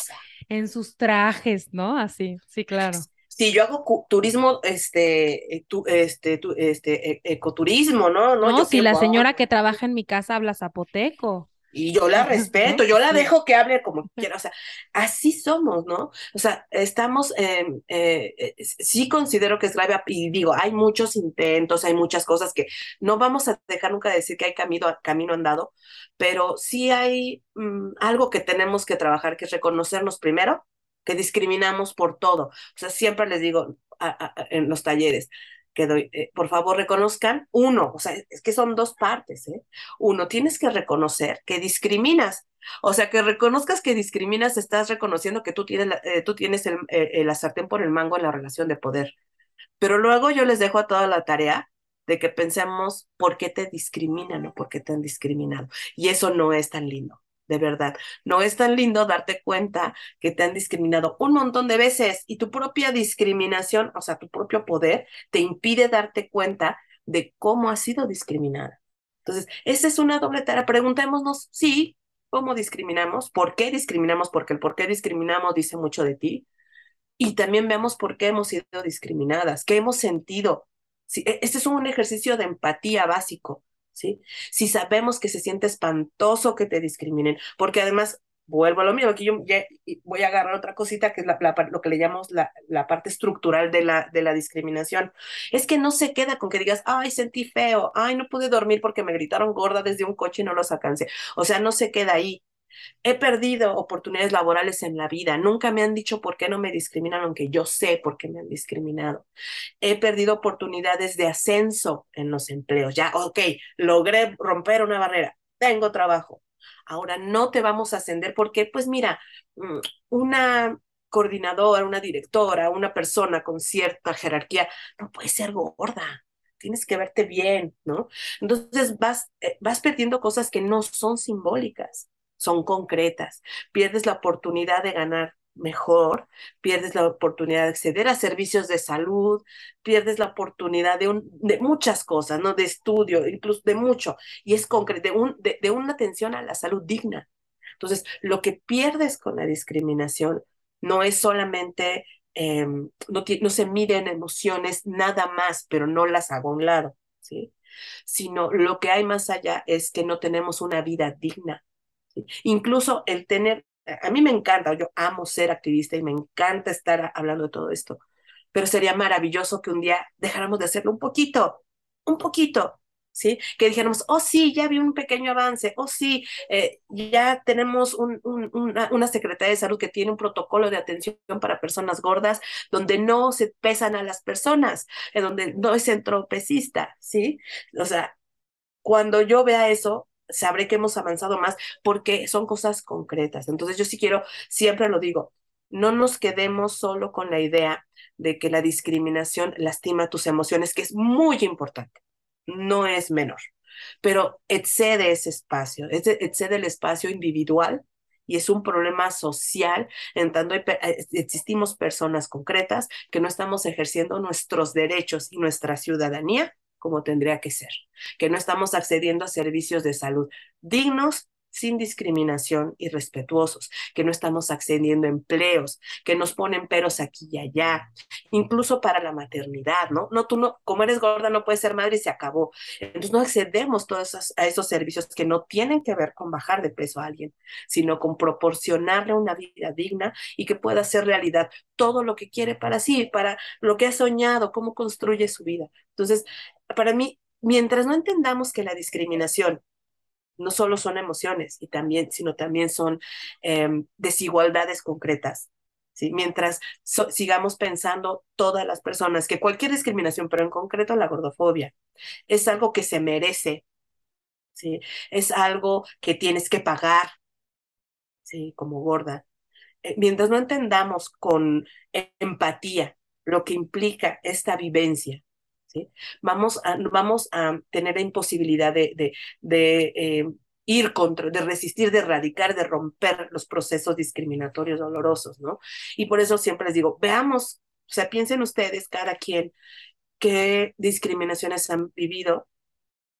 en sus trajes, ¿no? Así, sí, claro. Si yo hago turismo, este, eh, tu, este, tu, este, e, ecoturismo, ¿no? No, no si la señora que trabaja en mi casa habla zapoteco. Y yo la respeto, yo la dejo que hable como quiera, o sea, así somos, ¿no? O sea, estamos, eh, eh, sí considero que es grave, y digo, hay muchos intentos, hay muchas cosas que no vamos a dejar nunca de decir que hay camino, camino andado, pero sí hay mm, algo que tenemos que trabajar, que es reconocernos primero, que discriminamos por todo. O sea, siempre les digo en los talleres, que doy, eh, por favor reconozcan, uno, o sea, es que son dos partes, ¿eh? Uno, tienes que reconocer que discriminas, o sea, que reconozcas que discriminas, estás reconociendo que tú tienes, eh, tú tienes el, eh, el sartén por el mango en la relación de poder. Pero luego yo les dejo a toda la tarea de que pensemos por qué te discriminan o por qué te han discriminado. Y eso no es tan lindo de verdad. No es tan lindo darte cuenta que te han discriminado un montón de veces y tu propia discriminación, o sea, tu propio poder, te impide darte cuenta de cómo has sido discriminada. Entonces, esa es una doble tarea. Preguntémonos, sí, ¿cómo discriminamos? ¿Por qué discriminamos? Porque el por qué discriminamos dice mucho de ti. Y también vemos por qué hemos sido discriminadas, qué hemos sentido. E, este es un ejercicio de empatía básico. ¿Sí? Si sabemos que se siente espantoso que te discriminen, porque además, vuelvo a lo mismo, aquí yo voy a agarrar otra cosita que es la, lo que le llamamos la, la parte estructural de la, de la discriminación. Es que no se queda con que digas, ay, sentí feo, ay, no pude dormir porque me gritaron gorda desde un coche y no los alcancé. O sea, no se queda ahí. He perdido oportunidades laborales en la vida. Nunca me han dicho por qué no me discriminan, aunque yo sé por qué me han discriminado. He perdido oportunidades de ascenso en los empleos. Ya, ok, logré romper una barrera. Tengo trabajo. Ahora no te vamos a ascender porque, pues mira, mm, una coordinadora, una directora, una persona con cierta jerarquía no puede ser gorda tienes que verte bien, ¿no? Entonces vas, eh, vas perdiendo cosas que no son simbólicas, son concretas. Pierdes la oportunidad de ganar mejor, pierdes la oportunidad de acceder a servicios de salud, pierdes la oportunidad de, un, de muchas cosas, ¿no? De estudio, incluso de mucho, y es concreto, de, un, de, de una atención a la salud digna. Entonces, lo que pierdes con la discriminación no es solamente, eh, no, no, se miden emociones nada más, pero no las hago a un lado, ¿sí? Sino lo que hay más allá es que no tenemos una vida digna. Incluso el tener a mí me encanta, yo amo ser activista y me encanta estar hablando de todo esto, pero sería maravilloso que un día dejáramos de hacerlo un poquito, un poquito, ¿sí? Que dijéramos, oh sí, ya vi un pequeño avance, oh sí, eh, ya tenemos un, un, una, una, Secretaría de Salud que tiene un protocolo de atención para personas gordas donde no se pesan a las personas, donde no es entropecista, ¿sí? O sea, cuando yo vea eso, sabré que hemos avanzado más porque son cosas concretas. Entonces yo sí quiero, siempre lo digo, no nos quedemos solo con la idea de que la discriminación lastima tus emociones, que es muy importante, no es menor, pero excede ese espacio, excede el espacio individual y es un problema social en tanto eh, existimos personas concretas que no estamos ejerciendo nuestros derechos y nuestra ciudadanía como tendría que ser, que no estamos accediendo a servicios de salud dignos sin discriminación y respetuosos, que no estamos accediendo a empleos, que nos ponen peros aquí y allá, incluso para la maternidad, ¿no? No, tú no, como eres gorda no puedes ser madre y se acabó. Entonces no accedemos todos a esos servicios que no tienen que ver con bajar de peso a alguien, sino con proporcionarle una vida digna y que pueda hacer realidad todo lo que quiere para sí, para lo que ha soñado, cómo construye su vida. Entonces, para mí, mientras no entendamos que la discriminación no solo son emociones, y también, sino también son eh, desigualdades concretas. ¿sí? Mientras so, sigamos pensando todas las personas que cualquier discriminación, pero en concreto la gordofobia, es algo que se merece, ¿sí? es algo que tienes que pagar ¿sí? como gorda. Eh, mientras no entendamos con empatía lo que implica esta vivencia, Vamos a, vamos a tener la imposibilidad de, de, de eh, ir contra, de resistir, de erradicar, de romper los procesos discriminatorios dolorosos, ¿no? Y por eso siempre les digo, veamos, o sea, piensen ustedes, cada quien, qué discriminaciones han vivido,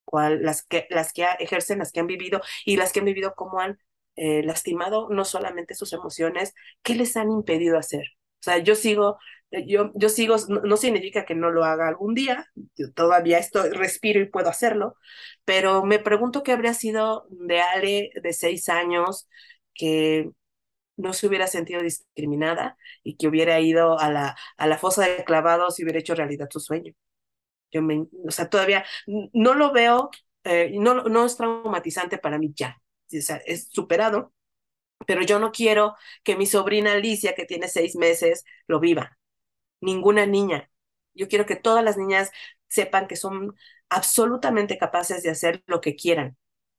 cuál, las, que, las que ejercen, las que han vivido y las que han vivido, cómo han eh, lastimado no solamente sus emociones, qué les han impedido hacer. O sea, yo sigo eh, yo, yo sigo, no, no, significa que no lo haga algún día, yo todavía estoy, respiro y puedo hacerlo, pero me pregunto qué habría sido de Ale de seis años que no se hubiera sentido discriminada y que hubiera ido a la, a la fosa de clavados y hubiera hecho realidad su sueño. Yo me, o sea, todavía no lo veo, eh, no, no es traumatizante para mí ya, o sea, es superado, pero yo no quiero que mi sobrina Alicia, que tiene seis meses, lo viva ninguna niña. Yo quiero que todas las niñas sepan que son absolutamente capaces de hacer lo que quieran,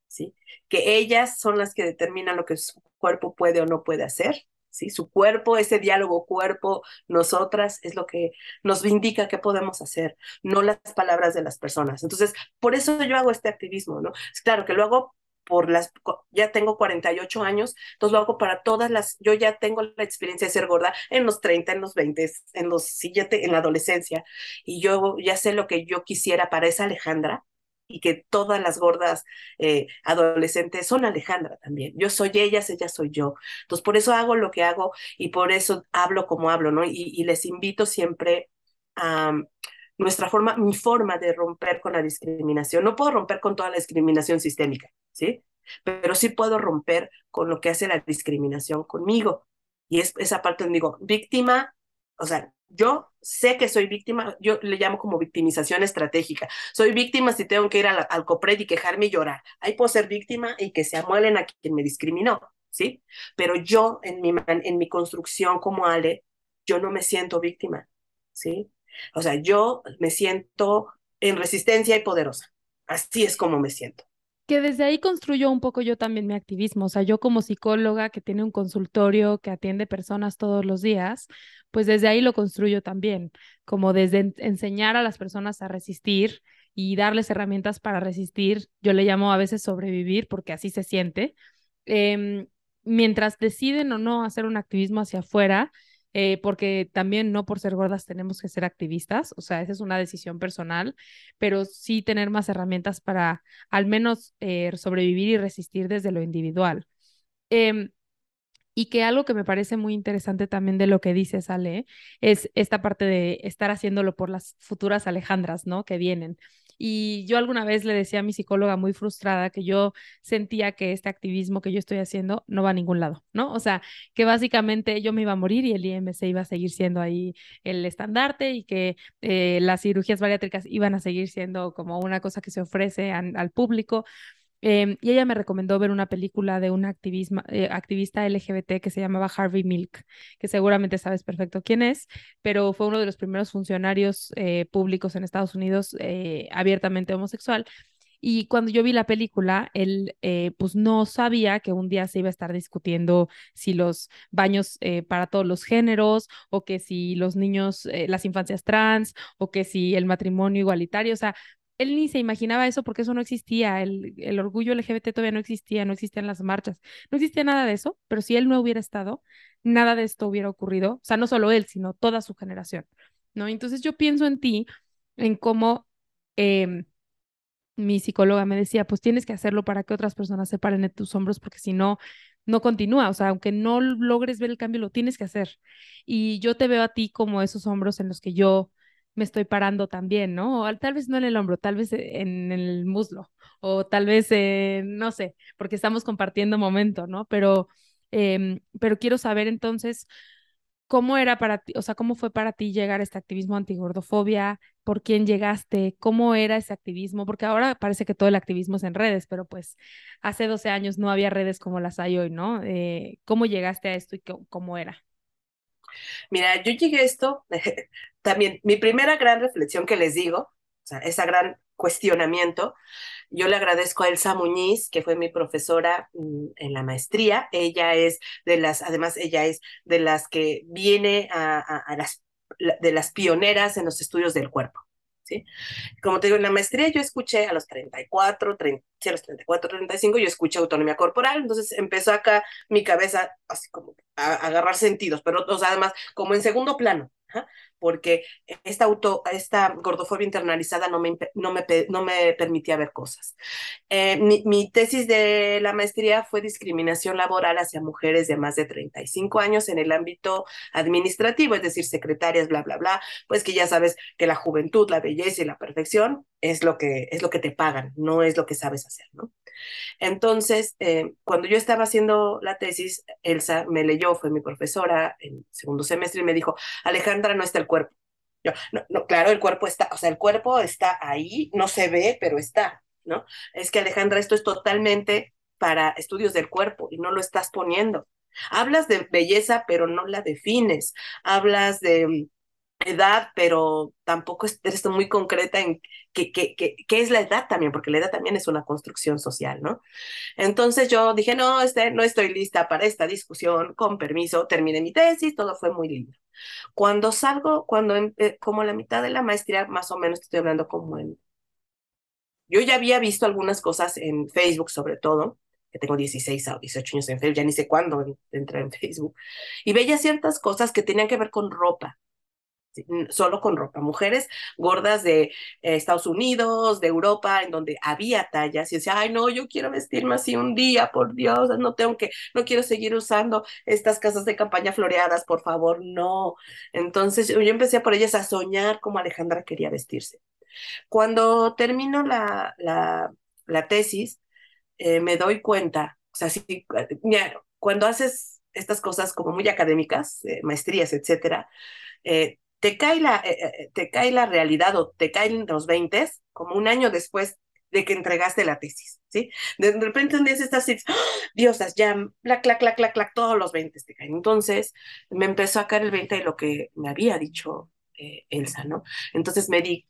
¿sí? Que ellas son las que determinan lo que su cuerpo puede o no puede hacer, ¿sí? Su cuerpo, ese diálogo cuerpo, nosotras, es lo que nos indica qué podemos hacer, no las palabras de las personas. Entonces, por eso yo hago este activismo, ¿no? Claro que lo hago por las, ya tengo 48 años, entonces lo hago para todas las, yo ya tengo la experiencia de ser gorda en los 30, en los 20, en los, sí, en la adolescencia, y yo ya sé lo que yo quisiera para esa Alejandra, y que todas las gordas eh, adolescentes son Alejandra también. Yo soy ellas, ella soy yo. Entonces, por eso hago lo que hago y por eso hablo como hablo, ¿no? Y, y les invito siempre a nuestra forma, mi forma de romper con la discriminación. No puedo romper con toda la discriminación sistémica, ¿sí? Pero sí puedo romper con lo que hace la discriminación conmigo. Y es esa parte donde digo, víctima, o sea, yo sé que soy víctima, yo le llamo como victimización estratégica. Soy víctima si tengo que ir al, al COPRED y quejarme y llorar. Ahí puedo ser víctima y que se amuelen a quien me discriminó, ¿sí? Pero yo en mi, en mi construcción como Ale, yo no me siento víctima, ¿sí? O sea, yo me siento en resistencia y poderosa. Así es como me siento. que desde ahí construyo un poco yo también mi activismo. O sea, yo como psicóloga que tiene un consultorio, que atiende personas todos los días, pues desde ahí lo construyo también, como desde enseñar a las personas a resistir y darles herramientas para resistir. Yo le llamo a veces sobrevivir porque así se siente. Em, mientras deciden o no hacer un activismo hacia afuera, eh, porque también no por ser gordas tenemos que ser activistas, o sea, esa es una decisión personal, pero sí tener más herramientas para al menos eh, sobrevivir y resistir desde lo individual. Em, y que algo que me parece muy interesante también de lo que dice Ale es esta parte de estar haciéndolo por las futuras Alejandras, ¿no? Que vienen. Y yo alguna vez le decía a mi psicóloga muy frustrada que yo sentía que este activismo que yo estoy haciendo no va a ningún lado, ¿no? O sea, que básicamente yo me iba a morir y el IMC iba a seguir siendo ahí el estandarte y que eh, las cirugías bariátricas iban a seguir siendo como una cosa que se ofrece al público. Em, y ella me recomendó ver una película de una eh, activista LGBT que se llamaba Harvey Milk, que seguramente sabes perfecto quién es, pero fue uno de los primeros funcionarios eh, públicos en Estados Unidos eh, abiertamente homosexual. Y cuando yo vi la película, él pues no sabía que un día se iba a estar discutiendo si los baños para todos los géneros o que si los niños, las infancias trans o que si el matrimonio igualitario, o sea, él ni se imaginaba eso porque eso no existía, el, el, orgullo LGBT todavía no existía, no existían las marchas, no existía nada de eso, pero si él no hubiera estado, nada de esto hubiera ocurrido, o sea, no solo él, sino toda su generación, ¿no? Entonces yo pienso en ti, en cómo em, mi psicóloga me decía, pues tienes que hacerlo para que otras personas se paren en tus hombros, porque si no, no continúa, o sea, aunque no logres ver el cambio, lo tienes que hacer. Y yo te veo a ti como esos hombros en los que yo me estoy parando también, ¿no? Tal vez no en el hombro, tal vez en, el muslo, o tal vez, no sé, porque estamos compartiendo momento, ¿no? Pero, em, pero quiero saber entonces cómo era para ti, o sea, cómo fue para ti llegar a este activismo antigordofobia, por quién llegaste, cómo era ese activismo, porque ahora parece que todo el activismo es en redes, pero pues hace 12 años no había redes como las hay hoy, ¿no? Eh, ¿Cómo llegaste a esto y cómo era? Mira, yo llegué a esto, también mi primera gran reflexión que les digo, o sea, ese gran cuestionamiento, yo le agradezco a Elsa Muñiz, que fue mi profesora mm, en la maestría. Ella es de las, además, ella es de las que viene a, las, de las pioneras en los estudios del cuerpo. ¿sí? Como te digo, en la maestría yo escuché a los 34, 30, sí, a los 34, 35, yo escuché autonomía corporal, entonces empezó acá mi cabeza así como a, agarrar sentidos, pero o además como en segundo plano, porque esta, auto, esta gordofobia internalizada no me, no me, no me permitía ver cosas. Eh, mi, mi, tesis de la maestría fue discriminación laboral hacia mujeres de más de 35 años en el ámbito administrativo, es decir, secretarias, bla, bla, bla, pues que ya sabes que la juventud, la belleza y la perfección es lo que, es lo que te pagan, no es lo que sabes hacer, ¿no? Entonces, eh, cuando yo estaba haciendo la tesis, Elsa me leyó, fue mi profesora en segundo semestre y me dijo, Alejandra, no está el cuerpo. Yo, no, no, claro, el cuerpo está, o sea, el cuerpo está ahí, no se ve, pero está, ¿no? Es que Alejandra, esto es totalmente para estudios del cuerpo y no lo estás poniendo. Hablas de belleza, pero no la defines. Hablas de edad, pero tampoco eres muy concreta en qué, qué, qué, qué, es la edad también, porque la edad también es una construcción social, ¿no? Entonces yo dije, no, este, no estoy lista para esta discusión, con permiso, terminé mi tesis, todo fue muy lindo. Cuando salgo, cuando eh, como la mitad de la maestría, más o menos estoy hablando como en... Yo ya había visto algunas cosas en Facebook sobre todo, que tengo 16 o 18 años en Facebook, ya ni sé cuándo entré en Facebook, y veía ciertas cosas que tenían que ver con ropa, solo con ropa. Mujeres gordas de eh, Estados Unidos, de Europa, en donde había tallas y decía, ay, no, yo quiero vestirme así un día, por Dios, no tengo que, no quiero seguir usando estas casas de campaña floreadas, por favor, no. Entonces yo empecé por ellas a soñar como Alejandra quería vestirse. Cuando termino la, la, la tesis, eh, me doy cuenta, o sea, sí, cuando haces estas cosas como muy académicas, eh, maestrías, etcétera, te cae la, eh, eh, te cae la realidad o te caen los 20 como un año después de que entregaste la tesis, ¿sí? De, repente un día estás así, ¡Ah! diosas, ya, clac, clac, clac, clac, clac, todos los 20 te caen. Entonces me empezó a caer el 20 de lo que me había dicho eh, Elsa, ¿no? Entonces me di,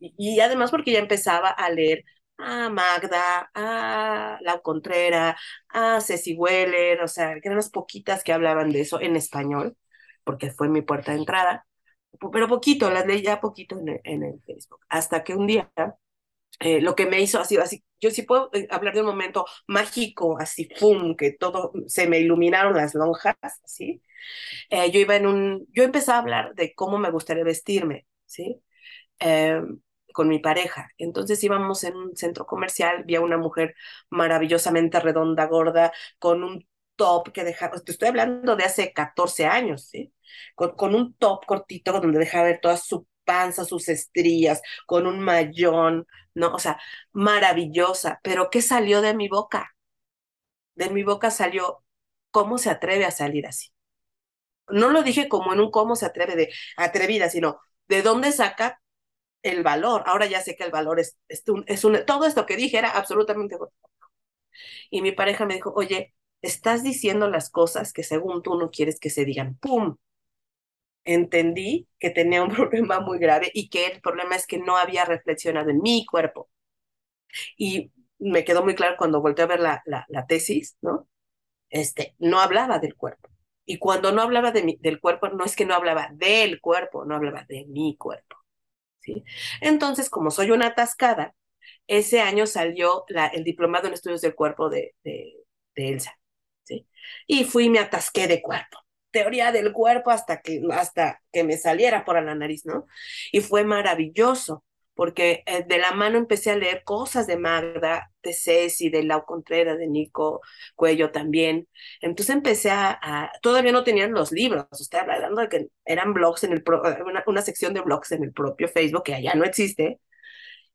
y, además porque ya empezaba a leer a Magda, a Lau Contreras, a Ceci Weller, o sea, que eran las poquitas que hablaban de eso en español, porque fue mi puerta de entrada, pero poquito, las leía poquito en el, en el Facebook, hasta que un día eh, lo que me hizo así, así, yo sí puedo eh, hablar de un momento mágico, así, ¡pum!, que todo, se me iluminaron las lonjas, así. Eh, yo iba en un, yo empecé a hablar de cómo me gustaría vestirme, ¿sí? Em, con mi pareja. Entonces íbamos en un centro comercial, vi a una mujer maravillosamente redonda, gorda, con un top que dejaba, te estoy hablando de hace 14 años, ¿sí? Con, un top cortito donde dejaba ver toda su panza, sus estrías, con un mayón, ¿no? O sea, maravillosa. Pero ¿qué salió de mi boca? De mi boca salió, ¿cómo se atreve a salir así? No lo dije como en un cómo se atreve de atrevida, sino de dónde saca el valor. Ahora ya sé que el valor es, es, un, es un, todo esto que dije era absolutamente Y mi pareja me dijo, oye, estás diciendo las cosas que según tú no quieres que se digan. ¡Pum! entendí que tenía un problema muy grave y que el problema es que no había reflexionado en mi cuerpo. Y me quedó muy claro cuando volteé a ver la, tesis, ¿no? Este, no hablaba del cuerpo. Y cuando no hablaba de del cuerpo, no es que no hablaba del cuerpo, no hablaba de mi cuerpo. ¿sí? Entonces, como soy una atascada, ese año salió el diplomado en estudios del cuerpo de Elsa. ¿Sí? Y fui y me atasqué de cuerpo teoría del cuerpo hasta que, hasta que me saliera por la nariz, ¿no? Y fue maravilloso, porque eh, de la mano empecé a leer cosas de Magda, de Ceci, de Lau Contreras, de Nico Cuello también. Entonces empecé a, todavía no tenían los libros, estoy hablando de que eran blogs en el, una, una sección de blogs en el propio Facebook, que allá no existe,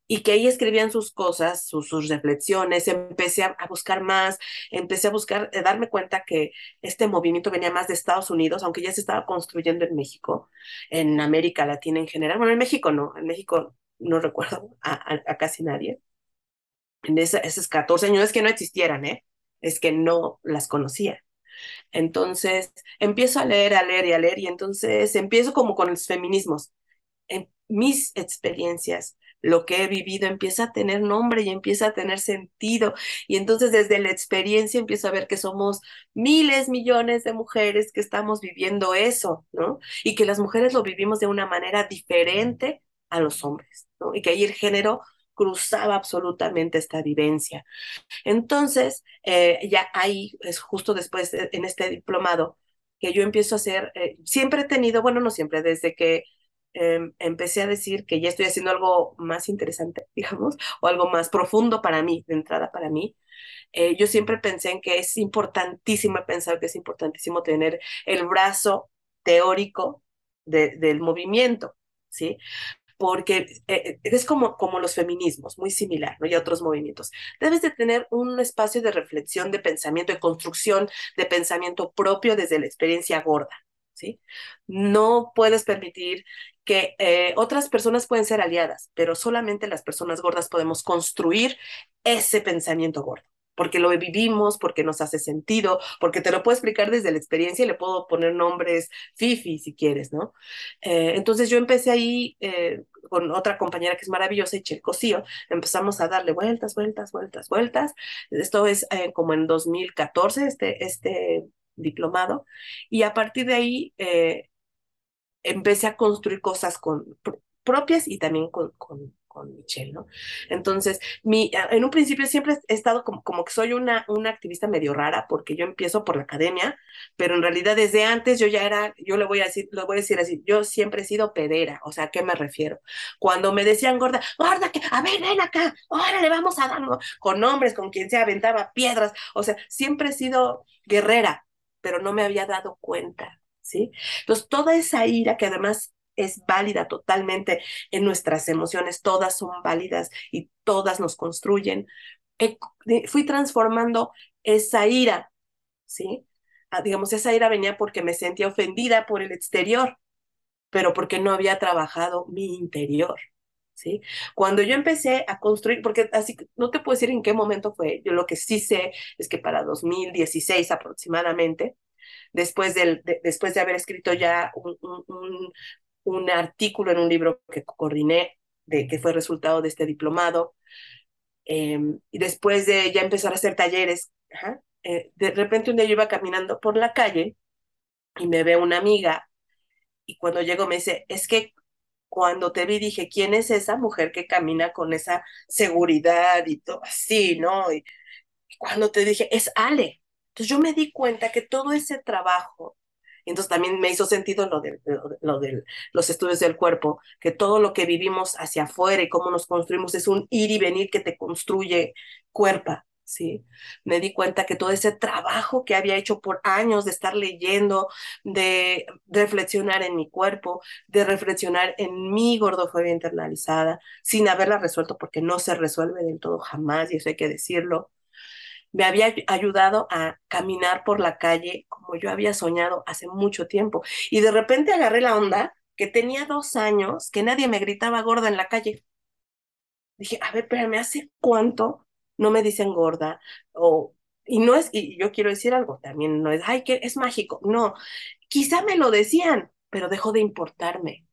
y que ahí escribían sus cosas, sus, sus reflexiones, empecé a, buscar más, empecé a buscar, a darme cuenta que este movimiento venía más de Estados Unidos, aunque ya se estaba construyendo en México, en América Latina en general, bueno, en México no, en México no recuerdo a, a, a casi nadie, en esa, esos 14 años, es que no existieran, ¿eh? es que no las conocía. Entonces empiezo a leer, a leer y a leer, y entonces empiezo como con los feminismos, en mis experiencias, lo que he vivido empieza a tener nombre y empieza a tener sentido. Y entonces desde la experiencia empiezo a ver que somos miles, millones de mujeres que estamos viviendo eso, ¿no? Y que las mujeres lo vivimos de una manera diferente a los hombres, ¿no? Y que ahí el género cruzaba absolutamente esta vivencia. Entonces, eh, ya ahí, es justo después, en este diplomado, que yo empiezo a hacer, eh, siempre he tenido, bueno, no siempre, desde que eh, empecé a decir que ya estoy haciendo algo más interesante, digamos, o algo más profundo para mí, de entrada para mí. Eh, yo siempre pensé en que es importantísimo, pensar que es importantísimo tener el brazo teórico de, del movimiento, ¿sí? porque eh, es como, como los feminismos, muy similar, ¿no? Y otros movimientos. Debes de tener un espacio de reflexión, de pensamiento, de construcción de pensamiento propio desde la experiencia gorda, ¿sí? No puedes permitir que eh, otras personas pueden ser aliadas, pero solamente las personas gordas podemos construir ese pensamiento gordo, porque lo vivimos, porque nos hace sentido, porque te lo puedo explicar desde la experiencia y le puedo poner nombres fifi si quieres, ¿no? Eh, entonces yo empecé ahí eh, con otra compañera que es maravillosa, Echel Cosío, empezamos a darle vueltas, vueltas, vueltas, vueltas. Esto es como en 2014, este, este diplomado, y a partir de ahí eh, empecé a construir cosas con, propias y también con, con, con, Michelle, ¿no? Entonces, mi, en un principio siempre he estado como, como que soy una, una activista medio rara, porque yo empiezo por la academia, pero en realidad desde antes yo ya era, yo le voy a decir, lo voy a decir así, yo siempre he sido pedera, o sea, ¿a qué me refiero? Cuando me decían gorda, gorda, que, a ver, ven acá, ahora le vamos a dar, con hombres, con quien se aventaba piedras, o sea, siempre he sido guerrera, pero no me había dado cuenta, ¿sí? Entonces, toda esa ira que además es válida totalmente en nuestras emociones, todas son válidas y todas nos construyen. fui transformando esa ira, ¿sí? Ah, digamos, esa ira venía porque me sentía ofendida por el exterior, pero porque no había trabajado mi interior. ¿Sí? Cuando yo empecé a construir, porque así no te puedo decir en qué momento fue, yo lo que sí sé es que para 2016 aproximadamente, después, de, después de haber escrito ya un, un, un, artículo en un libro que coordiné, de, que fue resultado de este diplomado, Em, y después de ya empezar a hacer talleres, eh, de repente un día yo iba caminando por la calle y me ve una amiga y cuando llego me dice, es que cuando te vi dije, ¿quién es esa mujer que camina con esa seguridad y todo así, ¿no? Y, y cuando te dije, es Ale. Entonces yo me di cuenta que todo ese trabajo entonces también me hizo sentido lo de, lo de los estudios del cuerpo, que todo lo que vivimos hacia afuera y cómo nos construimos es un ir y venir que te construye cuerpo. ¿Sí? Me di cuenta que todo ese trabajo que había hecho por años de estar leyendo, de reflexionar en mi cuerpo, de reflexionar en mi gordofobia internalizada, sin haberla resuelto, porque no se resuelve del todo jamás, y eso hay que decirlo, me había ayudado a caminar por la calle como yo había soñado hace mucho tiempo. Y de repente agarré la onda que tenía dos años que nadie me gritaba gorda en la calle. Dije, a ver, espérame, ¿hace cuánto no me dicen gorda? O, y no es, y yo quiero decir algo, también no es, ay, que es mágico. No, quizá me lo decían, pero dejó de importarme.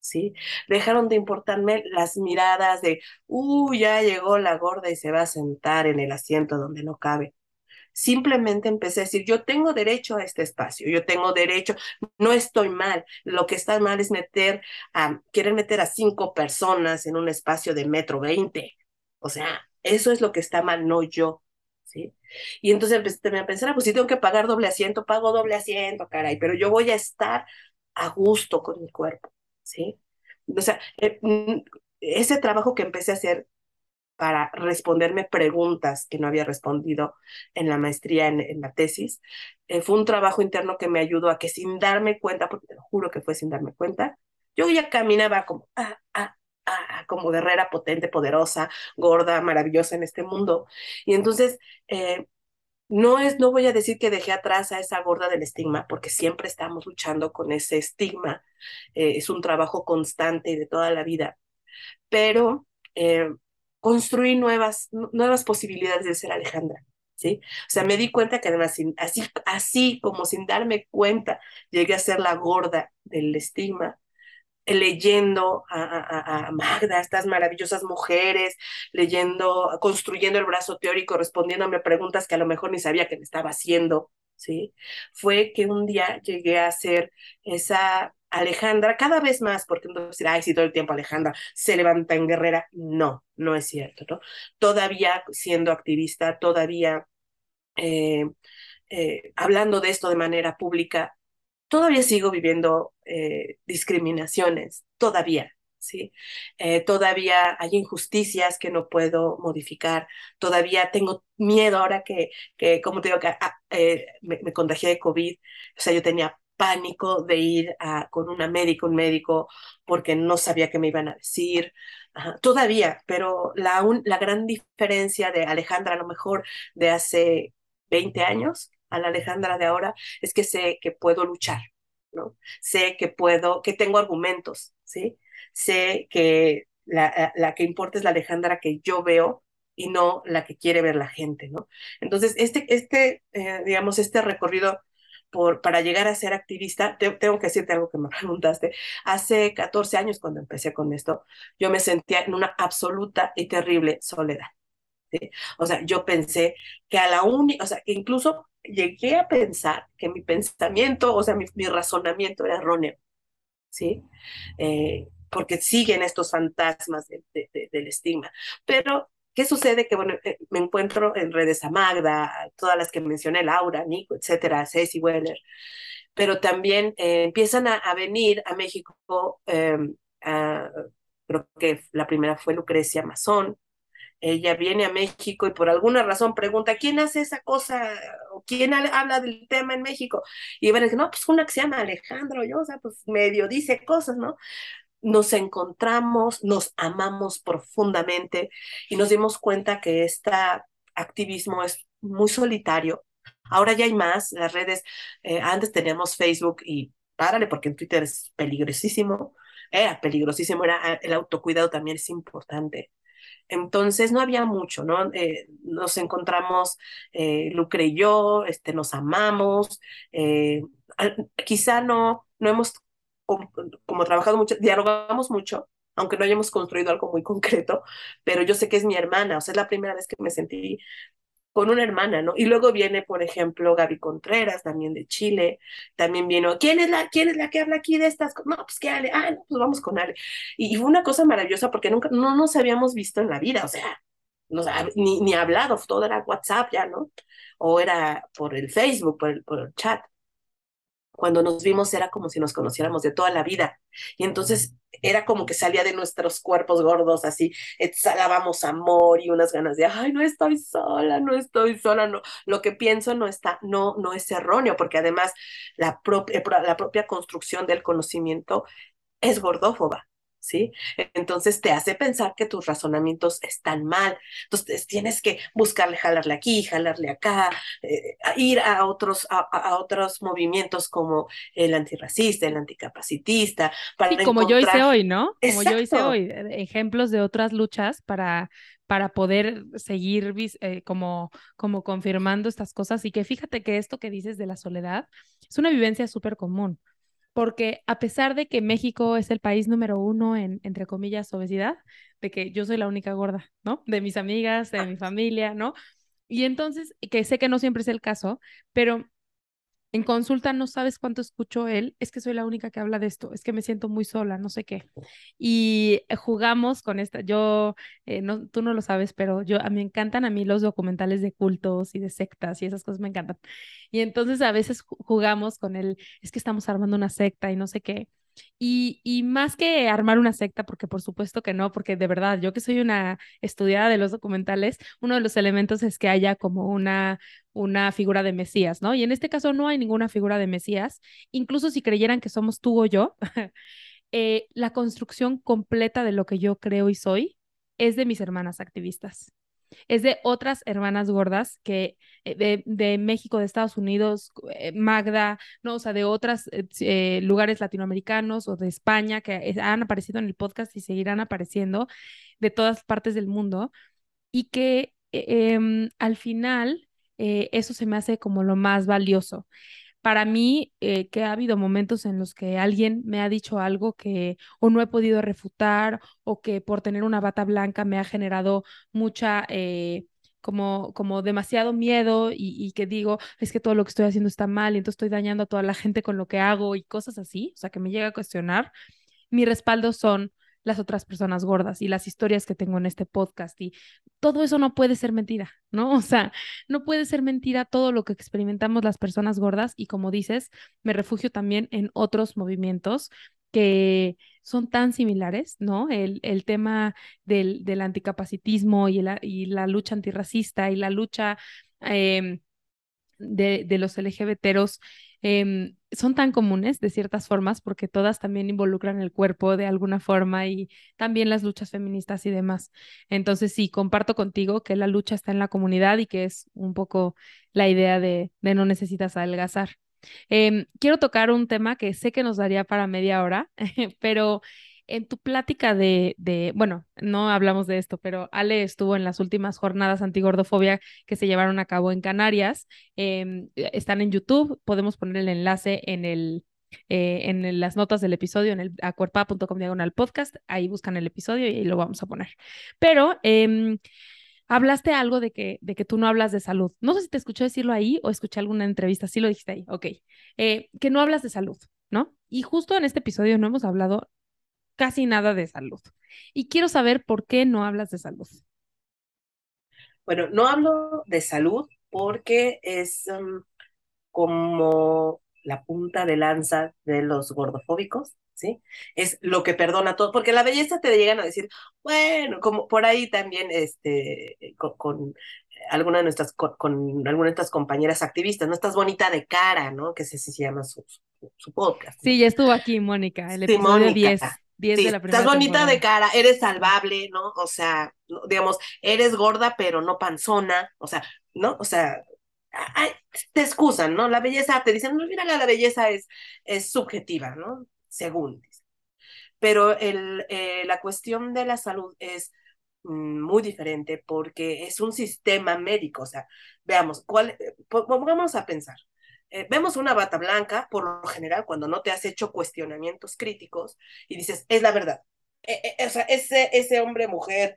¿sí? Dejaron de importarme las miradas de, uh, ya llegó la gorda y se va a sentar en el asiento donde no cabe. Simplemente empecé a decir, yo tengo derecho a este espacio, yo tengo derecho, no estoy mal. Lo que está mal es meter a, meter a cinco personas en un espacio de metro veinte. O sea, eso es lo que está mal, no yo. ¿Sí? Y entonces empecé a pensar, ah, pues si tengo que pagar doble asiento, pago doble asiento, caray, pero yo voy a estar a gusto con mi cuerpo. ¿sí? O sea, eh, mm, ese trabajo que empecé a hacer para responderme preguntas que no había respondido en la maestría, en, la tesis, eh, fue un trabajo interno que me ayudó a que sin darme cuenta, porque te lo juro que fue sin darme cuenta, yo ya caminaba como, ah, ah, ah, como guerrera potente, poderosa, gorda, maravillosa en este mundo. Y entonces, eh, no es, no voy a decir que dejé atrás a esa gorda del estigma, porque siempre estamos luchando con ese estigma. Eh, es un trabajo constante de toda la vida. Pero eh, construí nuevas, nuevas posibilidades de ser Alejandra. ¿Sí? O sea, me di cuenta que además, así, así como sin darme cuenta, llegué a ser la gorda del estigma, leyendo a, Magda, a estas maravillosas mujeres, leyendo, construyendo el brazo teórico, respondiéndome a preguntas que a lo mejor ni sabía que me estaba haciendo, ¿sí? Fue que un día llegué a ser esa Alejandra cada vez más, porque no decir, ay, si todo el tiempo Alejandra se levanta en guerrera, no, no es cierto. Todavía siendo activista, todavía eh, eh, hablando de esto de manera pública, todavía sigo viviendo eh, discriminaciones, todavía, ¿sí? Eh, todavía hay injusticias que no puedo modificar, todavía tengo miedo ahora que, que como te digo, que ah, eh, me, me, contagié de COVID, o sea, yo tenía pánico de ir a, con una médico, un médico, porque no sabía qué me iban a decir. todavía, pero la, un, la gran diferencia de Alejandra, a lo mejor de hace 20 años, a la Alejandra de ahora es que sé que puedo luchar, ¿no? Sé que puedo, que tengo argumentos, ¿sí? Sé que la, la que importa es la Alejandra que yo veo y no la que quiere ver la gente, ¿no? Entonces, este, este eh, digamos, este recorrido por, para llegar a ser activista, tengo que decirte algo que me preguntaste. Hace 14 años, cuando empecé con esto, yo me sentía en una absoluta y terrible soledad. O sea, yo pensé que a la única, o sea, que incluso llegué a pensar que mi pensamiento, o sea, mi, razonamiento era erróneo, ¿sí? Eh, porque siguen estos fantasmas del estigma. Pero, ¿qué sucede? Que, bueno, eh, me encuentro en redes a Magda, todas las que mencioné, Laura, Nico, etcétera, Ceci Weller, pero también eh, empiezan a, venir a México, em, creo que la primera fue Lucrecia Mazón, ella viene a México y por alguna razón pregunta, ¿quién hace esa cosa? ¿O quién habla del tema en México? Y van a decir, no, pues una que se llama Alejandro, yo, o sea, pues medio dice cosas, ¿no? Nos encontramos, nos amamos profundamente y nos dimos cuenta que este activismo es muy solitario. Ahora ya hay más, las redes, eh, antes teníamos Facebook y párale porque en Twitter es peligrosísimo, era peligrosísimo, era, el autocuidado también es importante entonces no había mucho, ¿no? Eh, nos encontramos, eh, Lucre y yo, este, nos amamos, eh, quizá no, no hemos como, trabajado mucho, dialogamos mucho, aunque no hayamos construido algo muy concreto, pero yo sé que es mi hermana, o sea, es la primera vez que me sentí con una hermana, ¿no? Y luego viene, por ejemplo, Gaby Contreras, también de Chile, también vino, ¿quién es la, quién es la que habla aquí de estas cosas? No, pues que Ale, ah, no, pues vamos con Ale. Y, fue una cosa maravillosa porque nunca, no nos habíamos visto en la vida, o sea, no, ni, ni hablado, todo era WhatsApp ya, ¿no? O era por el Facebook, por el, por el chat cuando nos vimos era como si nos conociéramos de toda la vida. Y entonces era como que salía de nuestros cuerpos gordos, así exhalábamos amor y unas ganas de, ay, no estoy sola, no estoy sola, no, lo que pienso no está, no, no es erróneo, porque además la, propia, la propia construcción del conocimiento es gordófoba. ¿Sí? Entonces te hace pensar que tus razonamientos están mal. Entonces tienes que buscarle, jalarle aquí, jalarle acá, eh, ir a otros, a, a, otros movimientos como el antirracista, el anticapacitista. Para sí, como encontrar... yo hice hoy, ¿no? Como Exacto. yo hice hoy, ejemplos de otras luchas para para poder seguir eh, como, como confirmando estas cosas y que fíjate que esto que dices de la soledad es una vivencia súper común porque a pesar de que México es el país número uno en, entre comillas, obesidad, de que yo soy la única gorda, ¿no? De mis amigas, de mi familia, ¿no? Y entonces, que sé que no siempre es el caso, pero en consulta no sabes cuánto escucho él, es que soy la única que habla de esto, es que me siento muy sola, no sé qué. Y jugamos con esta, yo, eh, no, tú no lo sabes, pero yo, a mí me encantan a mí los documentales de cultos y de sectas y esas cosas me encantan. Y entonces a veces jugamos con él, es que estamos armando una secta y no sé qué. Y, y, más que armar una secta, porque por supuesto que no, porque de verdad, yo que soy una estudiada de los documentales, uno de los elementos es que haya como una, una figura de Mesías, ¿no? Y en este caso no hay ninguna figura de Mesías, incluso si creyeran que somos tú o yo, eh, la construcción completa de lo que yo creo y soy es de mis hermanas activistas es de otras hermanas gordas que eh, de, de México, de Estados Unidos, eh, Magda, no, o sea, de otros eh, lugares latinoamericanos o de España que han aparecido en el podcast y seguirán apareciendo de todas partes del mundo. Y que em, al final eso se me hace como lo más valioso para mí, eh, que ha habido momentos en los que alguien me ha dicho algo que o no he podido refutar o que por tener una bata blanca me ha generado mucha... Eh, como, como demasiado miedo y, y, que digo, es que todo lo que estoy haciendo está mal y entonces estoy dañando a toda la gente con lo que hago y cosas así, o sea, que me llega a cuestionar, mi respaldo son las otras personas gordas y las historias que tengo en este podcast y todo eso no puede ser mentira, ¿no? O sea, no puede ser mentira todo lo que experimentamos las personas gordas y como dices, me refugio también en otros movimientos que son tan similares, ¿no? El, el tema del, del anticapacitismo y, el, y la lucha antirracista y la lucha eh, de, de los LGBTeros eh, son tan comunes de ciertas formas porque todas también involucran el cuerpo de alguna forma y también las luchas feministas y demás. Entonces sí, comparto contigo que la lucha está en la comunidad y que es un poco la idea de, no necesitas adelgazar. Eh, quiero tocar un tema que sé que nos daría para media hora, pero en tu plática de, bueno, no hablamos de esto, pero Ale estuvo en las últimas jornadas antigordofobia que se llevaron a cabo en Canarias. Eh, están en YouTube, podemos poner el enlace en el, eh, en las notas del episodio, en el acuerpa.com diagonal podcast, ahí buscan el episodio y ahí lo vamos a poner. Pero eh, hablaste algo de que, de que tú no hablas de salud. No sé si te escuché decirlo ahí o escuché alguna entrevista, sí lo dijiste ahí, ok, eh, que no hablas de salud, ¿no? Y justo en este episodio no hemos hablado casi nada de salud. Y quiero saber por qué no hablas de salud. Bueno, no hablo de salud porque es um, como la punta de lanza de los gordofóbicos, ¿sí? Es lo que perdona todo, porque la belleza te llegan a decir, bueno, como por ahí también, este, con, con alguna de nuestras, con, con, alguna de nuestras compañeras activistas, no estás bonita de cara, ¿no? Que ese se llama su, su, su podcast. ¿no? Sí, ya estuvo aquí Mónica, el episodio sí, Mónica. 10. 10 sí, de la estás bonita temporada. de cara, eres salvable, ¿no? O sea, digamos, eres gorda, pero no panzona, o sea, ¿no? O sea, ay, te excusan, ¿no? La belleza, te dicen, no, mira, la belleza es, es subjetiva, ¿no? Según. Pero el, eh, la cuestión de la salud es mm, muy diferente porque es un sistema médico, o sea, veamos, ¿cuál, eh, vamos a pensar, eh, vemos una bata blanca, por lo general, cuando no te has hecho cuestionamientos críticos y dices, es la verdad. eh, eh, o sea, ese, ese hombre, mujer,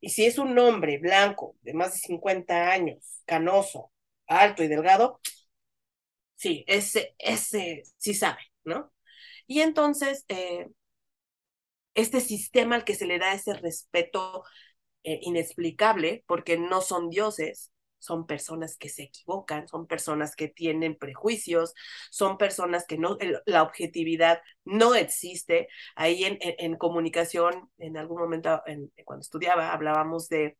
y si es un hombre blanco de más de 50 años, canoso, alto y delgado, sí, ese, ese sí sabe, ¿no? Y entonces, eh, este sistema al que se le da ese respeto eh, inexplicable, porque no son dioses, son personas que se equivocan, son personas que tienen prejuicios, son personas que no, la objetividad no existe. Ahí en, en, comunicación, en algún momento, en, cuando estudiaba, hablábamos de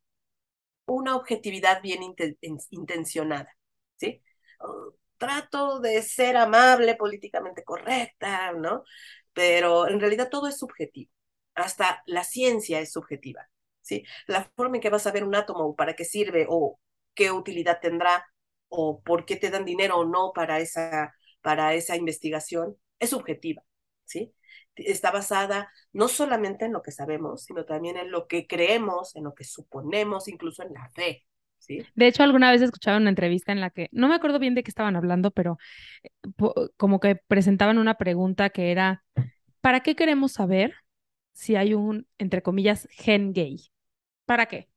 una objetividad bien inten, intencionada, ¿sí? Uh, trato de ser amable, políticamente correcta, ¿no? Pero en realidad todo es subjetivo. Hasta la ciencia es subjetiva. ¿sí? La forma en que vas a ver un átomo, para qué sirve o qué utilidad tendrá o por qué te dan dinero o no para esa, para esa investigación, es subjetiva, ¿sí? Está basada no solamente en lo que sabemos, sino también en lo que creemos, en lo que suponemos, incluso en la fe, ¿sí? De hecho, alguna vez escuchaba una entrevista en la que, no me acuerdo bien de qué estaban hablando, pero eh, como que presentaban una pregunta que era, ¿para qué queremos saber si hay un, entre comillas, gen gay? ¿Para qué?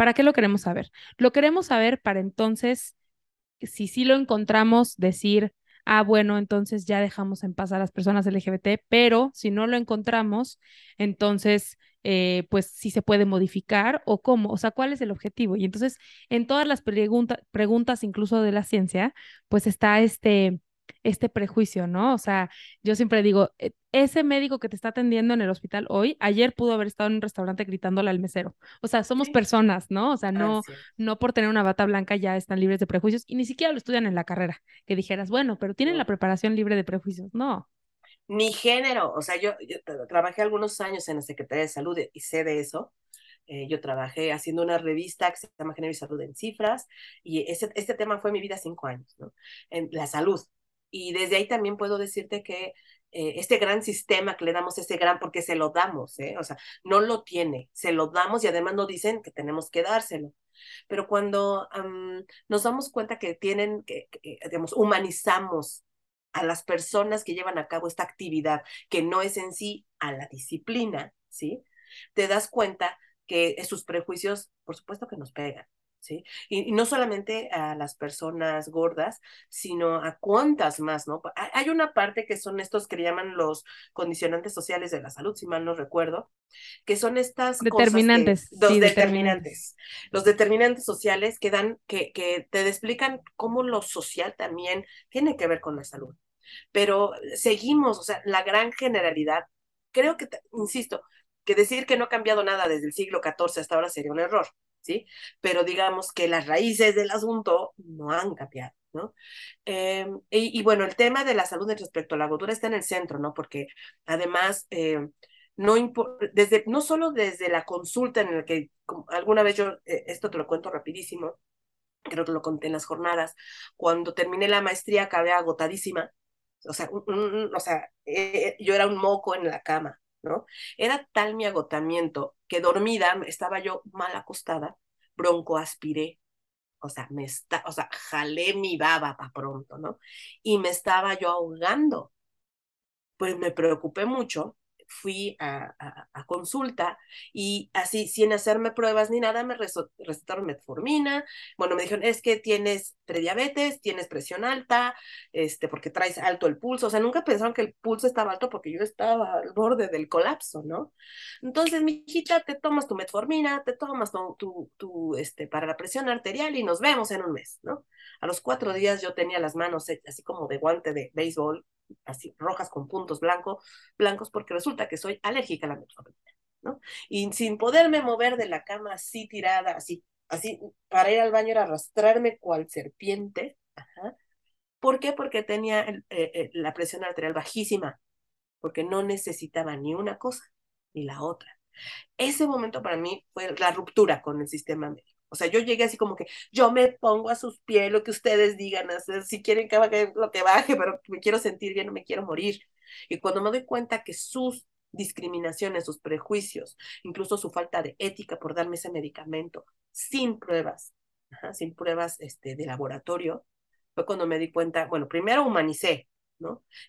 ¿Para qué lo queremos saber? Lo queremos saber para entonces, si sí lo encontramos, decir, ah, bueno, entonces ya dejamos en paz a las personas LGBT, pero si no lo encontramos, entonces, eh, pues sí se puede modificar o cómo, o sea, cuál es el objetivo. Y entonces, en todas las preguntas, incluso de la ciencia, pues está este este prejuicio, ¿no? O sea, yo siempre digo, e, ese médico que te está atendiendo en el hospital hoy, ayer pudo haber estado en un restaurante gritándole al mesero. O sea, somos sí. personas, ¿no? O sea, no, no por tener una bata blanca ya están libres de prejuicios y ni siquiera lo estudian en la carrera. Que dijeras, bueno, pero tienen la preparación libre de prejuicios. No. Ni género. O sea, yo, yo trabajé algunos años en la Secretaría de Salud y sé de eso. Eh, yo trabajé haciendo una revista que se llama Género y Salud en Cifras, y ese, este tema fue mi vida cinco años, ¿no? En la salud, y desde ahí también puedo decirte que eh, este gran sistema que le damos, ese gran, porque se lo damos, ¿eh? o sea, no lo tiene, se lo damos y además no dicen que tenemos que dárselo. Pero cuando um, nos damos cuenta que tienen, que, humanizamos a las personas que llevan a cabo esta actividad, que no es en sí a la disciplina, ¿sí? Te das cuenta que sus prejuicios, por supuesto que nos pegan, ¿sí? Y, y, no solamente a las personas gordas, sino a cuántas más, ¿no? Hay una parte que son estos que llaman los condicionantes sociales de la salud, si mal no recuerdo, que son estas determinantes. Cosas que, los sí, determinantes. determinantes. Los determinantes sociales que dan, que, que te explican cómo lo social también tiene que ver con la salud. Pero seguimos, o sea, la gran generalidad, creo que, insisto, que decir que no ha cambiado nada desde el siglo XIV hasta ahora sería un error. ¿Sí? Pero digamos que las raíces del asunto no han cambiado, ¿no? Eh, y, bueno, el tema de la salud respecto a la gordura está en el centro, ¿no? Porque además, eh, no, desde, no solo desde la consulta en la que alguna vez yo, eh, esto te lo cuento rapidísimo, creo que lo conté en las jornadas, cuando terminé la maestría acabé agotadísima, o sea, o sea yo era un moco en la cama, ¿no? Era tal mi agotamiento que dormida estaba yo mal acostada, broncoaspiré, o sea, me o sea, jalé mi baba para pronto, ¿no? Y me estaba yo ahogando. Pues me preocupé mucho fui a, a, consulta y así, sin hacerme pruebas ni nada, me recetaron metformina. Bueno, me dijeron, es que tienes prediabetes, tienes presión alta, este, porque traes alto el pulso. O sea, nunca pensaron que el pulso estaba alto porque yo estaba al borde del colapso, ¿no? Entonces, mi hijita, te tomas tu metformina, te tomas tu, tu, este, para la presión arterial y nos vemos en un mes, ¿no? A los cuatro días yo tenía las manos así como de guante de béisbol, así rojas con puntos blanco, blancos, porque resulta que soy alérgica a la metformina, ¿no? Y sin poderme mover de la cama así tirada, así, así, para ir al baño era arrastrarme cual serpiente, ajá. ¿Por qué? Porque tenía eh, eh, la presión arterial bajísima, porque no necesitaba ni una cosa ni la otra. Ese momento para mí fue la ruptura con el sistema médico. O sea, yo llegué así como que yo me pongo a sus pies lo que ustedes digan, hacer, si quieren que baje lo que baje, pero me quiero sentir bien, no me quiero morir. Y cuando me doy cuenta que sus discriminaciones, sus prejuicios, incluso su falta de ética por darme ese medicamento sin pruebas, sin pruebas este, de laboratorio, fue cuando me di cuenta, bueno, primero humanicé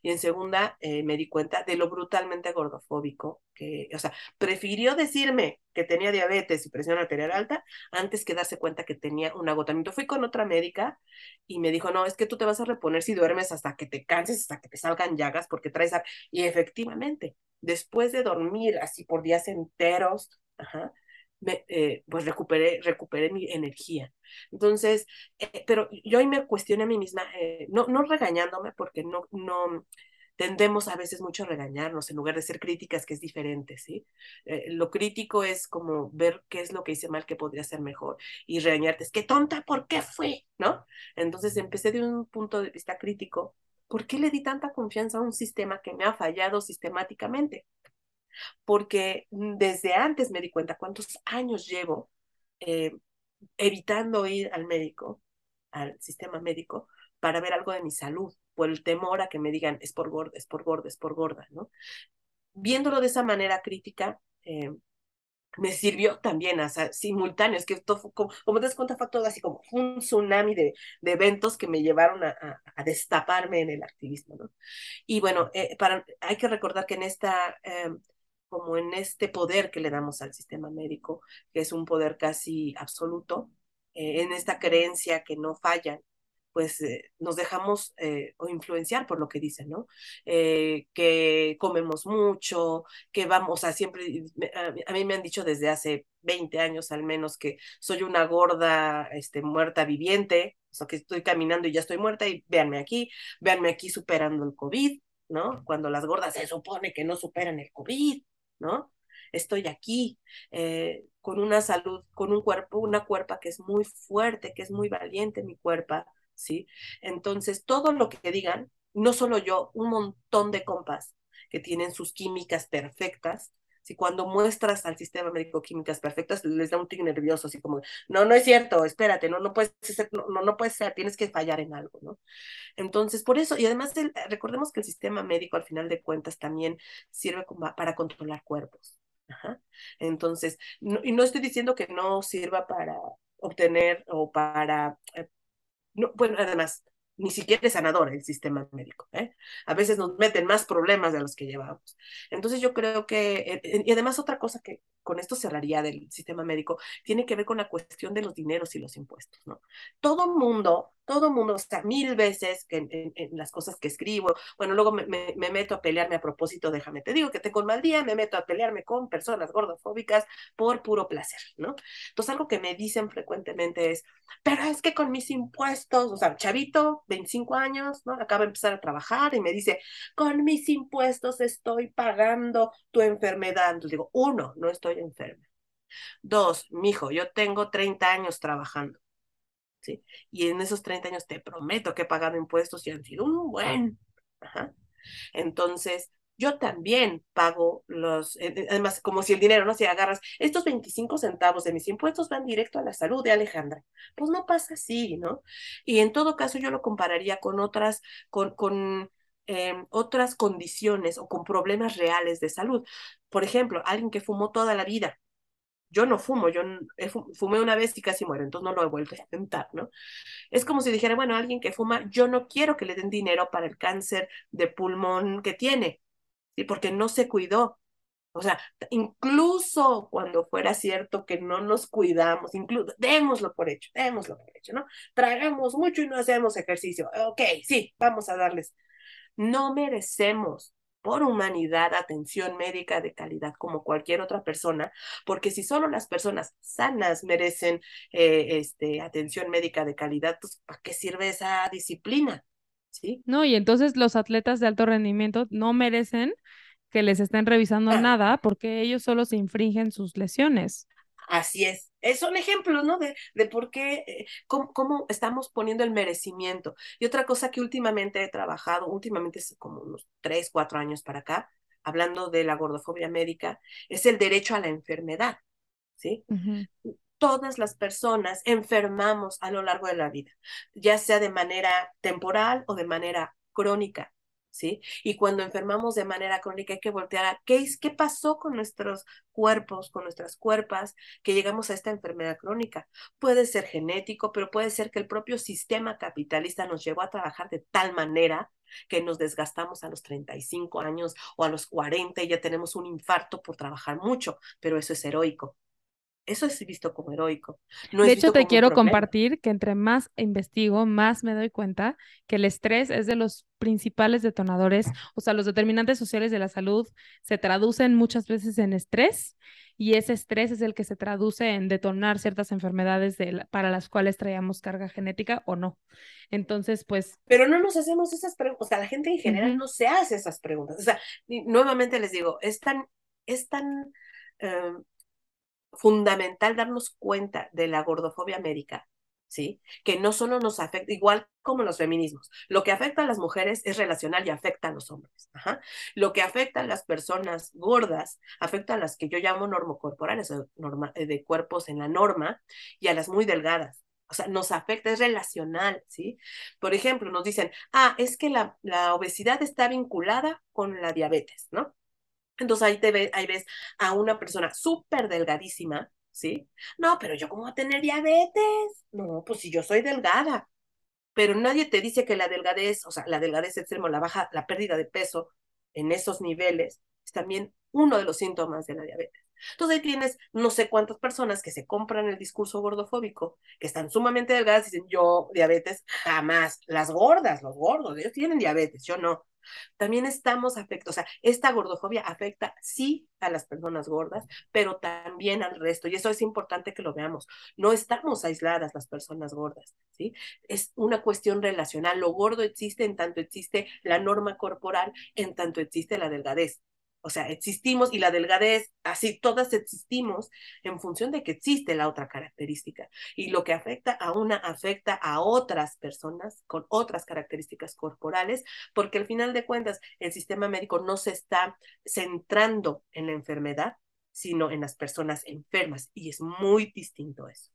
Y en segunda, eh, me di cuenta de lo brutalmente gordofóbico que, o sea, prefirió decirme que tenía diabetes y presión arterial alta antes que darse cuenta que tenía un agotamiento. Fui con otra médica y me dijo, no, es que tú te vas a reponer si duermes hasta que te canses, hasta que te salgan llagas, porque traes... Y efectivamente, después de dormir así por días enteros, ajá, me, eh, pues recuperé, recuperé mi energía. Entonces, eh, pero yo ahí me cuestioné a mí misma, eh, no, no regañándome, porque no, no tendemos a veces mucho a regañarnos en lugar de ser críticas, que es diferente, ¿sí? lo crítico es como ver qué es lo que hice mal, que podría ser mejor, y regañarte, es que tonta, ¿por qué fue? ¿No? Entonces empecé de un punto de vista crítico, ¿por qué le di tanta confianza a un sistema que me ha fallado sistemáticamente? Porque desde antes me di cuenta cuántos años llevo eh, evitando ir al médico, al sistema médico, para ver algo de mi salud, por el temor a que me digan es por gorda, es por gorda, es por gorda, ¿no? Viéndolo de esa manera crítica, eh, me sirvió también, sea, simultáneo, es que todo, como, como, te das cuenta, fue todo así como un tsunami de, eventos que me llevaron a, a, destaparme en el activismo, ¿no? Y bueno, eh, para, hay que recordar que en esta eh, como en este poder que le damos al sistema médico, que es un poder casi absoluto, eh, en esta creencia que no fallan, pues eh, nos dejamos eh, o influenciar por lo que dicen, ¿no? que comemos mucho, que vamos a siempre, a, mí me han dicho desde hace 20 años al menos que soy una gorda este, muerta viviente, o sea, que estoy caminando y ya estoy muerta y véanme aquí, véanme aquí superando el COVID, ¿no? Cuando las gordas se supone que no superan el COVID, ¿no? Estoy aquí eh, con una salud, con un cuerpo, una cuerpa que es muy fuerte, que es muy valiente mi cuerpa, ¿sí? Entonces, todo lo que digan, no solo yo, un montón de compas que tienen sus químicas perfectas, si cuando muestras al sistema médico químicas perfectas les da un tic nervioso, así como, no, no es cierto, espérate, no, no puedes ser, no, no puede ser, tienes que fallar en algo, ¿no? Entonces, por eso, y además recordemos que el sistema médico al final de cuentas también sirve para controlar cuerpos. Entonces, y no estoy diciendo que no sirva para obtener o para, eh, no, bueno, además, ni siquiera es sanador el sistema médico. ¿eh? A veces nos meten más problemas de los que llevamos. Entonces yo creo que, eh, eh, y además otra cosa que con esto cerraría del sistema médico, tiene que ver con la cuestión de los dineros y los impuestos. ¿no? Todo mundo todo mundo, o sea, mil veces que en, las cosas que escribo, bueno, luego me, me, meto a pelearme a propósito, déjame, te digo que tengo un mal día, me meto a pelearme con personas gordofóbicas por puro placer, ¿no? Entonces algo que me dicen frecuentemente es, pero es que con mis impuestos, o sea, chavito, 25 años, ¿no? Acaba de empezar a trabajar y me dice, con mis impuestos estoy pagando tu enfermedad. Entonces digo, uno, no estoy enferma. Dos, mijo, yo tengo 30 años trabajando. ¿sí? Y en esos 30 años te prometo que he pagado impuestos y han sido un buen. Entonces, yo también pago los, además, como si el dinero, ¿no? Si agarras estos 25 centavos de mis impuestos van directo a la salud de Alejandra. Pues no pasa así, ¿no? Y en todo caso yo lo compararía con otras, con em, otras condiciones o con problemas reales de salud. Por ejemplo, alguien que fumó toda la vida, yo no fumo, yo fumé una vez y casi muero, entonces no lo he vuelto a intentar, ¿no? Es como si dijera, bueno, alguien que fuma, yo no quiero que le den dinero para el cáncer de pulmón que tiene, ¿sí? Porque no se cuidó. O sea, incluso cuando fuera cierto que no nos cuidamos, incluso, démoslo por hecho, démoslo por hecho, ¿no? Tragamos mucho y no hacemos ejercicio. Ok, sí, vamos a darles. No merecemos por humanidad atención médica de calidad como cualquier otra persona, porque si solo las personas sanas merecen eh, este, atención médica de calidad, pues ¿para qué sirve esa disciplina? ¿Sí? No, y entonces los atletas de alto rendimiento no merecen que les estén revisando ah. nada porque ellos solo se infringen sus lesiones. Así es. Son ejemplos, ¿no? De, de por qué, eh, cómo, estamos poniendo el merecimiento. Y otra cosa que últimamente he trabajado, últimamente es como unos tres, cuatro años para acá, hablando de la gordofobia médica, es el derecho a la enfermedad, ¿sí? Todas las personas enfermamos a lo largo de la vida, ya sea de manera temporal o de manera crónica. ¿Sí? Y cuando enfermamos de manera crónica hay que voltear a qué, qué pasó con nuestros cuerpos, con nuestras cuerpas, que llegamos a esta enfermedad crónica. Puede ser genético, pero puede ser que el propio sistema capitalista nos llevó a trabajar de tal manera que nos desgastamos a los 35 años o a los 40 y ya tenemos un infarto por trabajar mucho, pero eso es heroico. Eso es visto como heroico. de hecho, te quiero compartir que entre más investigo, más me doy cuenta que el estrés es de los principales detonadores, o sea, los determinantes sociales de la salud se traducen muchas veces en estrés y ese estrés es el que se traduce en detonar ciertas enfermedades para las cuales traíamos carga genética o no. Entonces, pues... Pero no nos hacemos esas preguntas, o sea, la gente en general no se hace esas preguntas. O sea, nuevamente les digo, es tan, es tan em, fundamental darnos cuenta de la gordofobia médica, ¿sí? Que no solo nos afecta, igual como los feminismos, lo que afecta a las mujeres es relacional y afecta a los hombres. Lo que afecta a las personas gordas, afecta a las que yo llamo normocorporales, norma, eh, de cuerpos en la norma, y a las muy delgadas. O sea, nos afecta, es relacional, ¿sí? Por ejemplo, nos dicen, ah, es que la, la obesidad está vinculada con la diabetes, ¿no? Entonces ahí, te ve, ahí ves a una persona súper delgadísima, ¿sí? No, pero yo cómo voy a tener diabetes? No, pues si yo soy delgada. Pero nadie te dice que la delgadez, o sea, la delgadez extremo, la baja, la pérdida de peso en esos niveles es también uno de los síntomas de la diabetes. Entonces ahí tienes no sé cuántas personas que se compran el discurso gordofóbico, que están sumamente delgadas y dicen, yo diabetes, jamás. Las gordas, los gordos, ellos tienen diabetes, yo no. También estamos afectados, o sea, esta gordofobia afecta sí a las personas gordas, pero también al resto. Y eso es importante que lo veamos. No estamos aisladas las personas gordas, ¿sí? Es una cuestión relacional. Lo gordo existe en tanto existe la norma corporal, en tanto existe la delgadez. O sea, existimos y la delgadez, así todas existimos en función de que existe la otra característica. Y lo que afecta a una afecta a otras personas con otras características corporales, porque al final de cuentas el sistema médico no se está centrando en la enfermedad, sino en las personas enfermas. Y es muy distinto eso.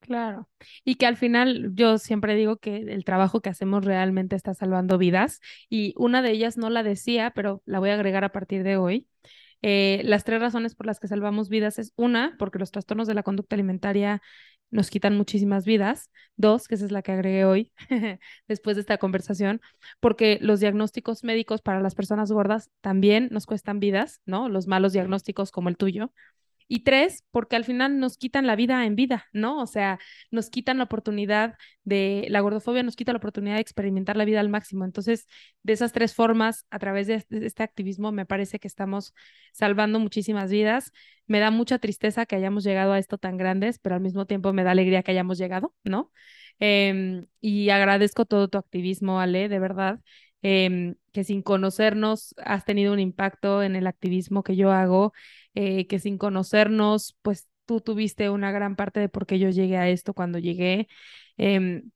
Claro. Y que al final yo siempre digo que el trabajo que hacemos realmente está salvando vidas y una de ellas no la decía, pero la voy a agregar a partir de hoy. Eh, las tres razones por las que salvamos vidas es una, porque los trastornos de la conducta alimentaria nos quitan muchísimas vidas. Dos, que esa es la que agregué hoy después de esta conversación, porque los diagnósticos médicos para las personas gordas también nos cuestan vidas, ¿no? Los malos diagnósticos como el tuyo. Y tres, porque al final nos quitan la vida en vida, ¿no? O sea, nos quitan la oportunidad de, la gordofobia nos quita la oportunidad de experimentar la vida al máximo. Entonces, de esas tres formas, a través de este, activismo, me parece que estamos salvando muchísimas vidas. Me da mucha tristeza que hayamos llegado a esto tan grandes, pero al mismo tiempo me da alegría que hayamos llegado, ¿no? Em, y agradezco todo tu activismo, Ale, de verdad. Em, que sin conocernos has tenido un impacto en el activismo que yo hago eh, que sin conocernos, pues tú tuviste una gran parte de por qué yo llegué a esto cuando llegué. Em,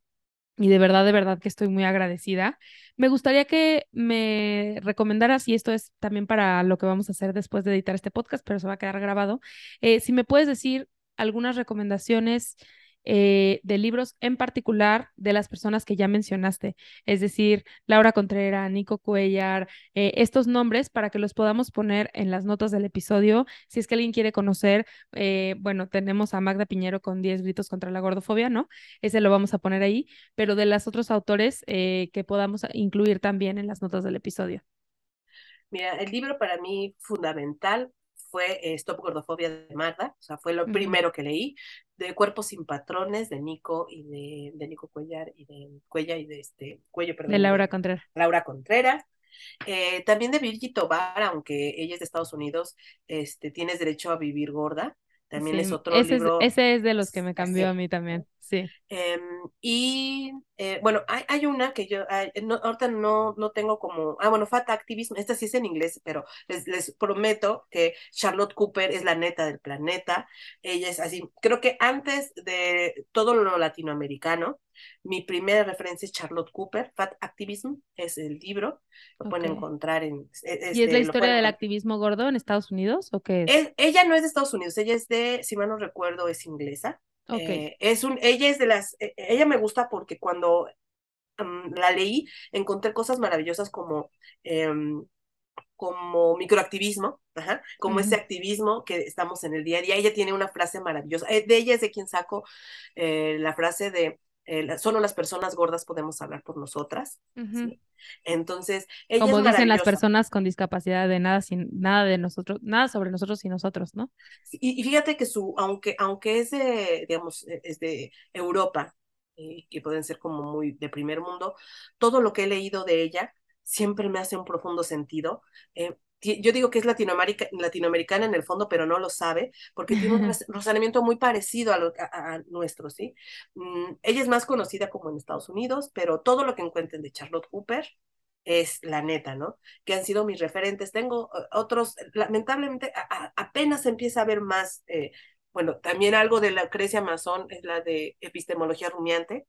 y de verdad, de verdad que estoy muy agradecida. Me gustaría que me recomendaras, y esto es también para lo que vamos a hacer después de editar este podcast, pero se va a quedar grabado, eh, si me puedes decir algunas recomendaciones eh, de libros en particular de las personas que ya mencionaste, es decir, Laura Contreras, Nico Cuellar, eh, estos nombres para que los podamos poner en las notas del episodio. Si es que alguien quiere conocer, eh, bueno, tenemos a Magda Piñero con 10 gritos contra la gordofobia, ¿no? Ese lo vamos a poner ahí, pero de los otros autores que podamos incluir también en las notas del episodio. Mira, el libro para mí fundamental fue Stop Gordofobia de Magda, o sea, fue lo primero que leí, de Cuerpos sin Patrones de Nico y de, de Nico Cuellar y de Cuella y de este, Cuello, perdón. De Laura Contreras. Laura Contreras. Eh, también de Virgi Tobar, aunque ella es de Estados Unidos, este, tienes derecho a vivir gorda. También es otro ese libro. Es, ese es de los que me cambió a mí también, sí. Em, y eh, bueno, hay, hay, una que yo no, ahorita no, no tengo como, ah, bueno, Fat Activism, esta sí es en inglés, pero les, les prometo que Charlotte Cooper es la neta del planeta. Ella es así, creo que antes de todo lo latinoamericano, mi primera referencia es Charlotte Cooper, Fat Activism, es el libro, lo pueden encontrar en... E, ¿Y es la este, historia del activismo gordo en Estados Unidos o qué es? Ella no es de Estados Unidos, ella es de, si mal no recuerdo, es inglesa. Okay. Eh, es un, ella es de las, e, ella me gusta porque cuando um, la leí, encontré cosas maravillosas como... Um, como microactivismo, ajá, como uh -huh. ese activismo que estamos en el día a día. Ella tiene una frase maravillosa. Eh, de ella es de quien saco eh, la frase de eh, solo las personas gordas podemos hablar por nosotras. Uh -huh. ¿sí? Entonces, ella como es dicen las personas con discapacidad de nada sin nada de nosotros, nada sobre nosotros y nosotros, ¿no? Y, y fíjate que su, aunque, aunque es de, digamos, es de Europa, eh, que pueden ser como muy de primer mundo, todo lo que he leído de ella siempre me hace un profundo sentido. Eh, yo digo que es latinoamerica, latinoamericana en el fondo, pero no lo sabe, porque tiene un razonamiento muy parecido a, lo, a, a nuestro, ¿sí? Mm, ella es más conocida como en Estados Unidos, pero todo lo que encuentren de Charlotte Cooper es la neta, ¿no? Que han sido mis referentes. Tengo uh, otros, lamentablemente, a, apenas empieza a ver más, eh, bueno, también algo de la Lucrecia Mazón es la de epistemología rumiante,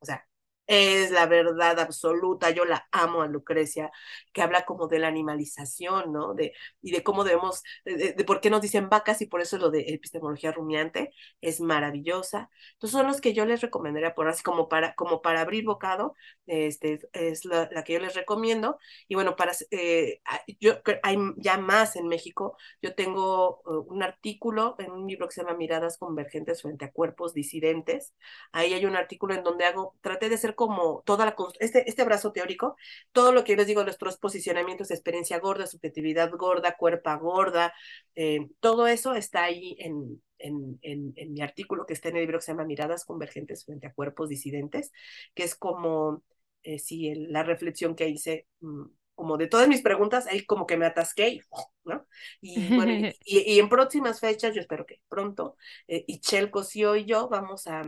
o sea, es la verdad absoluta, yo la amo a Lucrecia, que habla como de la animalización, ¿no? De, y de cómo debemos, de, de, por qué nos dicen vacas y por eso lo de epistemología rumiante es maravillosa. Entonces son los que yo les recomendaría por así como para, como para abrir bocado, este, es la, que yo les recomiendo. Y bueno, para, eh, yo hay ya más en México, yo tengo uh, un artículo en un libro que se llama Miradas Convergentes frente a cuerpos disidentes. Ahí hay un artículo en donde hago, traté de ser como toda la, este, este brazo teórico, todo lo que les digo, nuestros posicionamientos, experiencia gorda, subjetividad gorda, cuerpa gorda, eh, todo eso está ahí en, en, en, en, mi artículo que está en el libro que se llama Miradas Convergentes frente a cuerpos disidentes, que es como, eh, sí, el, la reflexión que hice. Mmm, como de todas mis preguntas, ahí como que me atasqué, ¿no? Y bueno, y, y, en próximas fechas, yo espero que pronto, eh, y Chelco, y yo vamos a,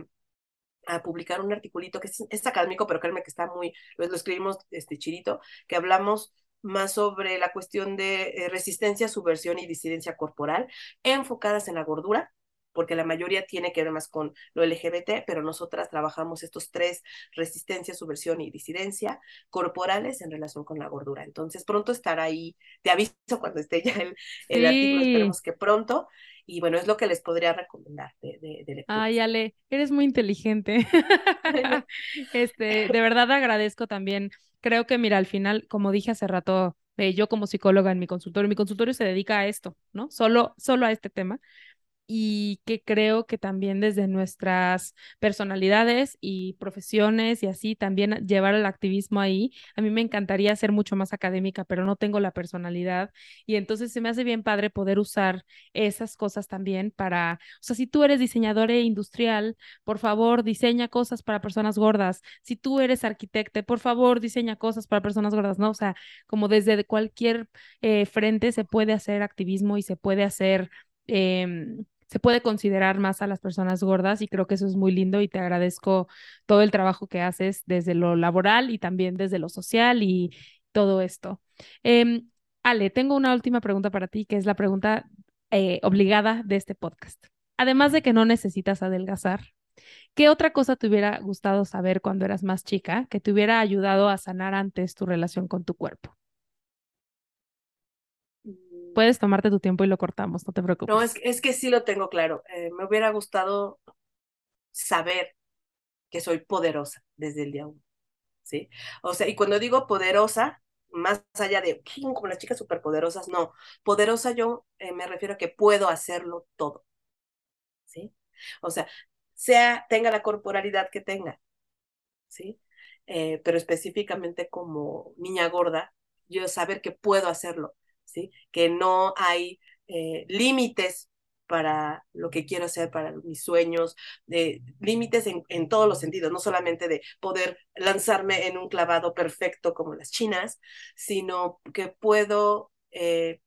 a publicar un articulito que es, académico, pero créanme que está muy, lo, lo escribimos este chirito, que hablamos más sobre la cuestión de eh, resistencia, subversión y disidencia corporal, enfocadas en la gordura, porque la mayoría tiene que ver más con lo LGBT, pero nosotras trabajamos estos tres, resistencia, subversión y disidencia, corporales en relación con la gordura. Entonces, pronto estará ahí, te aviso cuando esté ya el, el sí. artículo, esperemos que pronto, y bueno, es lo que les podría recomendar de, de, de lectura. Ay, Ale, eres muy inteligente. este, de verdad agradezco también. Creo que, mira, al final, como dije hace rato, eh, yo como psicóloga en mi consultorio, mi consultorio se dedica a esto, ¿no? Solo, solo a este tema y que creo que también desde nuestras personalidades y profesiones y así también llevar el activismo ahí. A mí me encantaría ser mucho más académica, pero no tengo la personalidad y entonces se me hace bien padre poder usar esas cosas también para, o sea, si tú eres diseñador industrial, por favor, diseña cosas para personas gordas. Si tú eres arquitecto, por favor, diseña cosas para personas gordas, ¿no? O sea, como desde cualquier eh, frente se puede hacer activismo y se puede hacer... Eh, se puede considerar más a las personas gordas y creo que eso es muy lindo y te agradezco todo el trabajo que haces desde lo laboral y también desde lo social y todo esto. Eh, Ale, tengo una última pregunta para ti, que es la pregunta eh, obligada de este podcast. Además de que no necesitas adelgazar, ¿qué otra cosa te hubiera gustado saber cuando eras más chica que te hubiera ayudado a sanar antes tu relación con tu cuerpo? Puedes tomarte tu tiempo y lo cortamos, no te preocupes. No, es, es que sí lo tengo claro. Eh, me hubiera gustado saber que soy poderosa desde el día uno, ¿sí? O sea, y cuando digo poderosa, más allá de como las chicas superpoderosas, no, poderosa yo eh, me refiero a que puedo hacerlo todo, ¿sí? O sea, sea, tenga la corporalidad que tenga, ¿sí? Eh, pero específicamente como niña gorda, yo saber que puedo hacerlo, Que no hay eh, límites para lo que quiero hacer, para mis sueños, de límites en, en, todos los sentidos, no solamente de poder lanzarme en un clavado perfecto como las chinas, sino que puedo eh,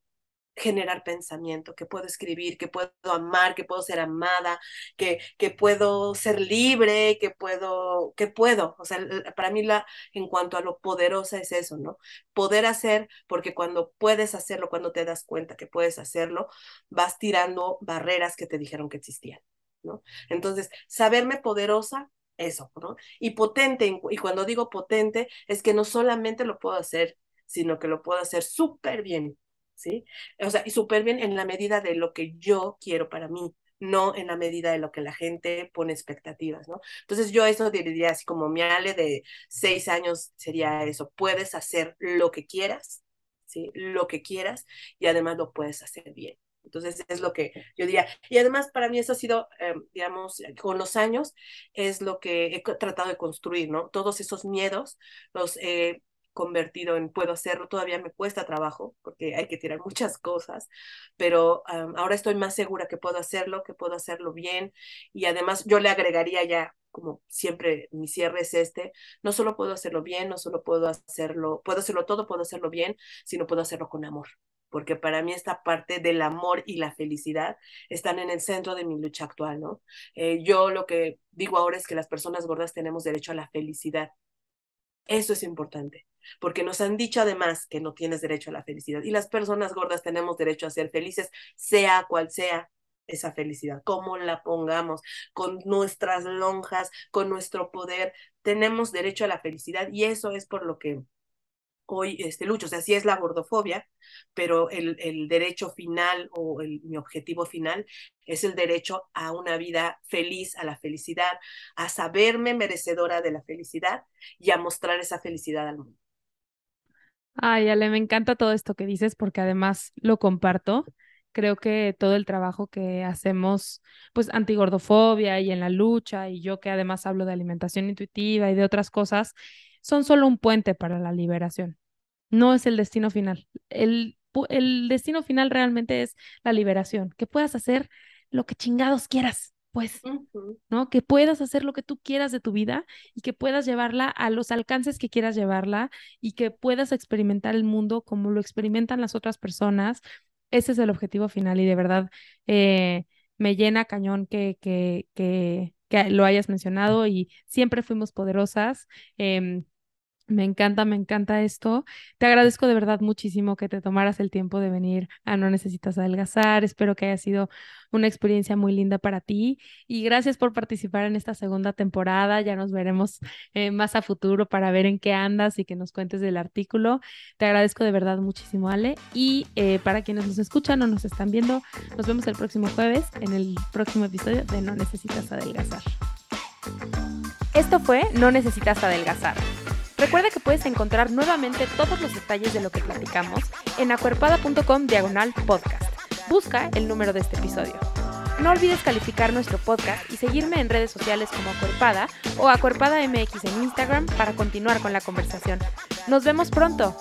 generar pensamiento, que puedo escribir, que puedo amar, que puedo ser amada, que, que puedo ser libre, que puedo, que puedo. O sea, para mí la, en cuanto a lo poderosa es eso, ¿no? Poder hacer, porque cuando puedes hacerlo, cuando te das cuenta que puedes hacerlo, vas tirando barreras que te dijeron que existían, ¿no? Entonces, saberme poderosa eso, ¿no? Y potente, y cuando digo potente, es que no solamente lo puedo hacer, sino que lo puedo hacer súper bien, ¿sí? O sea, y súper bien en la medida de lo que yo quiero para mí, no en la medida de lo que la gente pone expectativas, ¿no? Entonces yo eso diría así como mi ale de seis años sería eso, puedes hacer lo que quieras, ¿sí? Lo que quieras y además lo puedes hacer bien. Entonces es lo que yo diría. Y además para mí eso ha sido, eh, digamos, con los años es lo que he tratado de construir, ¿no? Todos esos miedos los he convertido en puedo hacerlo, todavía me cuesta trabajo porque hay que tirar muchas cosas, pero ahora estoy más segura que puedo hacerlo, que puedo hacerlo bien y además yo le agregaría ya como siempre mi cierre es este, no solo puedo hacerlo bien, no solo puedo hacerlo, puedo hacerlo todo, puedo hacerlo bien, sino puedo hacerlo con amor porque para mí esta parte del amor y la felicidad están en el centro de mi lucha actual, ¿no? Eh, yo lo que digo ahora es que las personas gordas tenemos derecho a la felicidad. Eso es importante, porque nos han dicho además que no tienes derecho a la felicidad y las personas gordas tenemos derecho a ser felices, sea cual sea esa felicidad, como la pongamos, con nuestras lonjas, con nuestro poder, tenemos derecho a la felicidad y eso es por lo que hoy este, lucho. O sea, sí es la gordofobia, pero el, el derecho final o el, mi objetivo final es el derecho a una vida feliz, a la felicidad, a saberme merecedora de la felicidad y a mostrar esa felicidad al mundo. Ay, Ale, me encanta todo esto que dices porque además lo comparto. Creo que todo el trabajo que hacemos, pues antigordofobia y en la lucha, y yo que además hablo de alimentación intuitiva y de otras cosas, son solo un puente para la liberación. No es el destino final. El, el destino final realmente es la liberación, que puedas hacer lo que chingados quieras, pues, ¿no? Que puedas hacer lo que tú quieras de tu vida y que puedas llevarla a los alcances que quieras llevarla y que puedas experimentar el mundo como lo experimentan las otras personas. Ese es el objetivo final y de verdad eh, me llena cañón que, que, que, que, lo hayas mencionado y siempre fuimos poderosas. Em, me encanta, me encanta esto. Te agradezco de verdad muchísimo que te tomaras el tiempo de venir a No Necesitas Adelgazar. Espero que haya sido una experiencia muy linda para ti y gracias por participar en esta segunda temporada. Ya nos veremos eh, más a futuro para ver en qué andas y que nos cuentes del artículo. Te agradezco de verdad muchísimo, Ale. Y eh, para quienes nos escuchan o nos están viendo, nos vemos el próximo jueves en el próximo episodio de No Necesitas Adelgazar. Esto fue No Necesitas Adelgazar Recuerda que puedes encontrar nuevamente todos los detalles de lo que platicamos en acuerpada.com diagonal podcast. Busca el número de este episodio. No olvides calificar nuestro podcast y seguirme en redes sociales como Acuerpada o Acuerpada MX en Instagram para continuar con la conversación. Nos vemos pronto.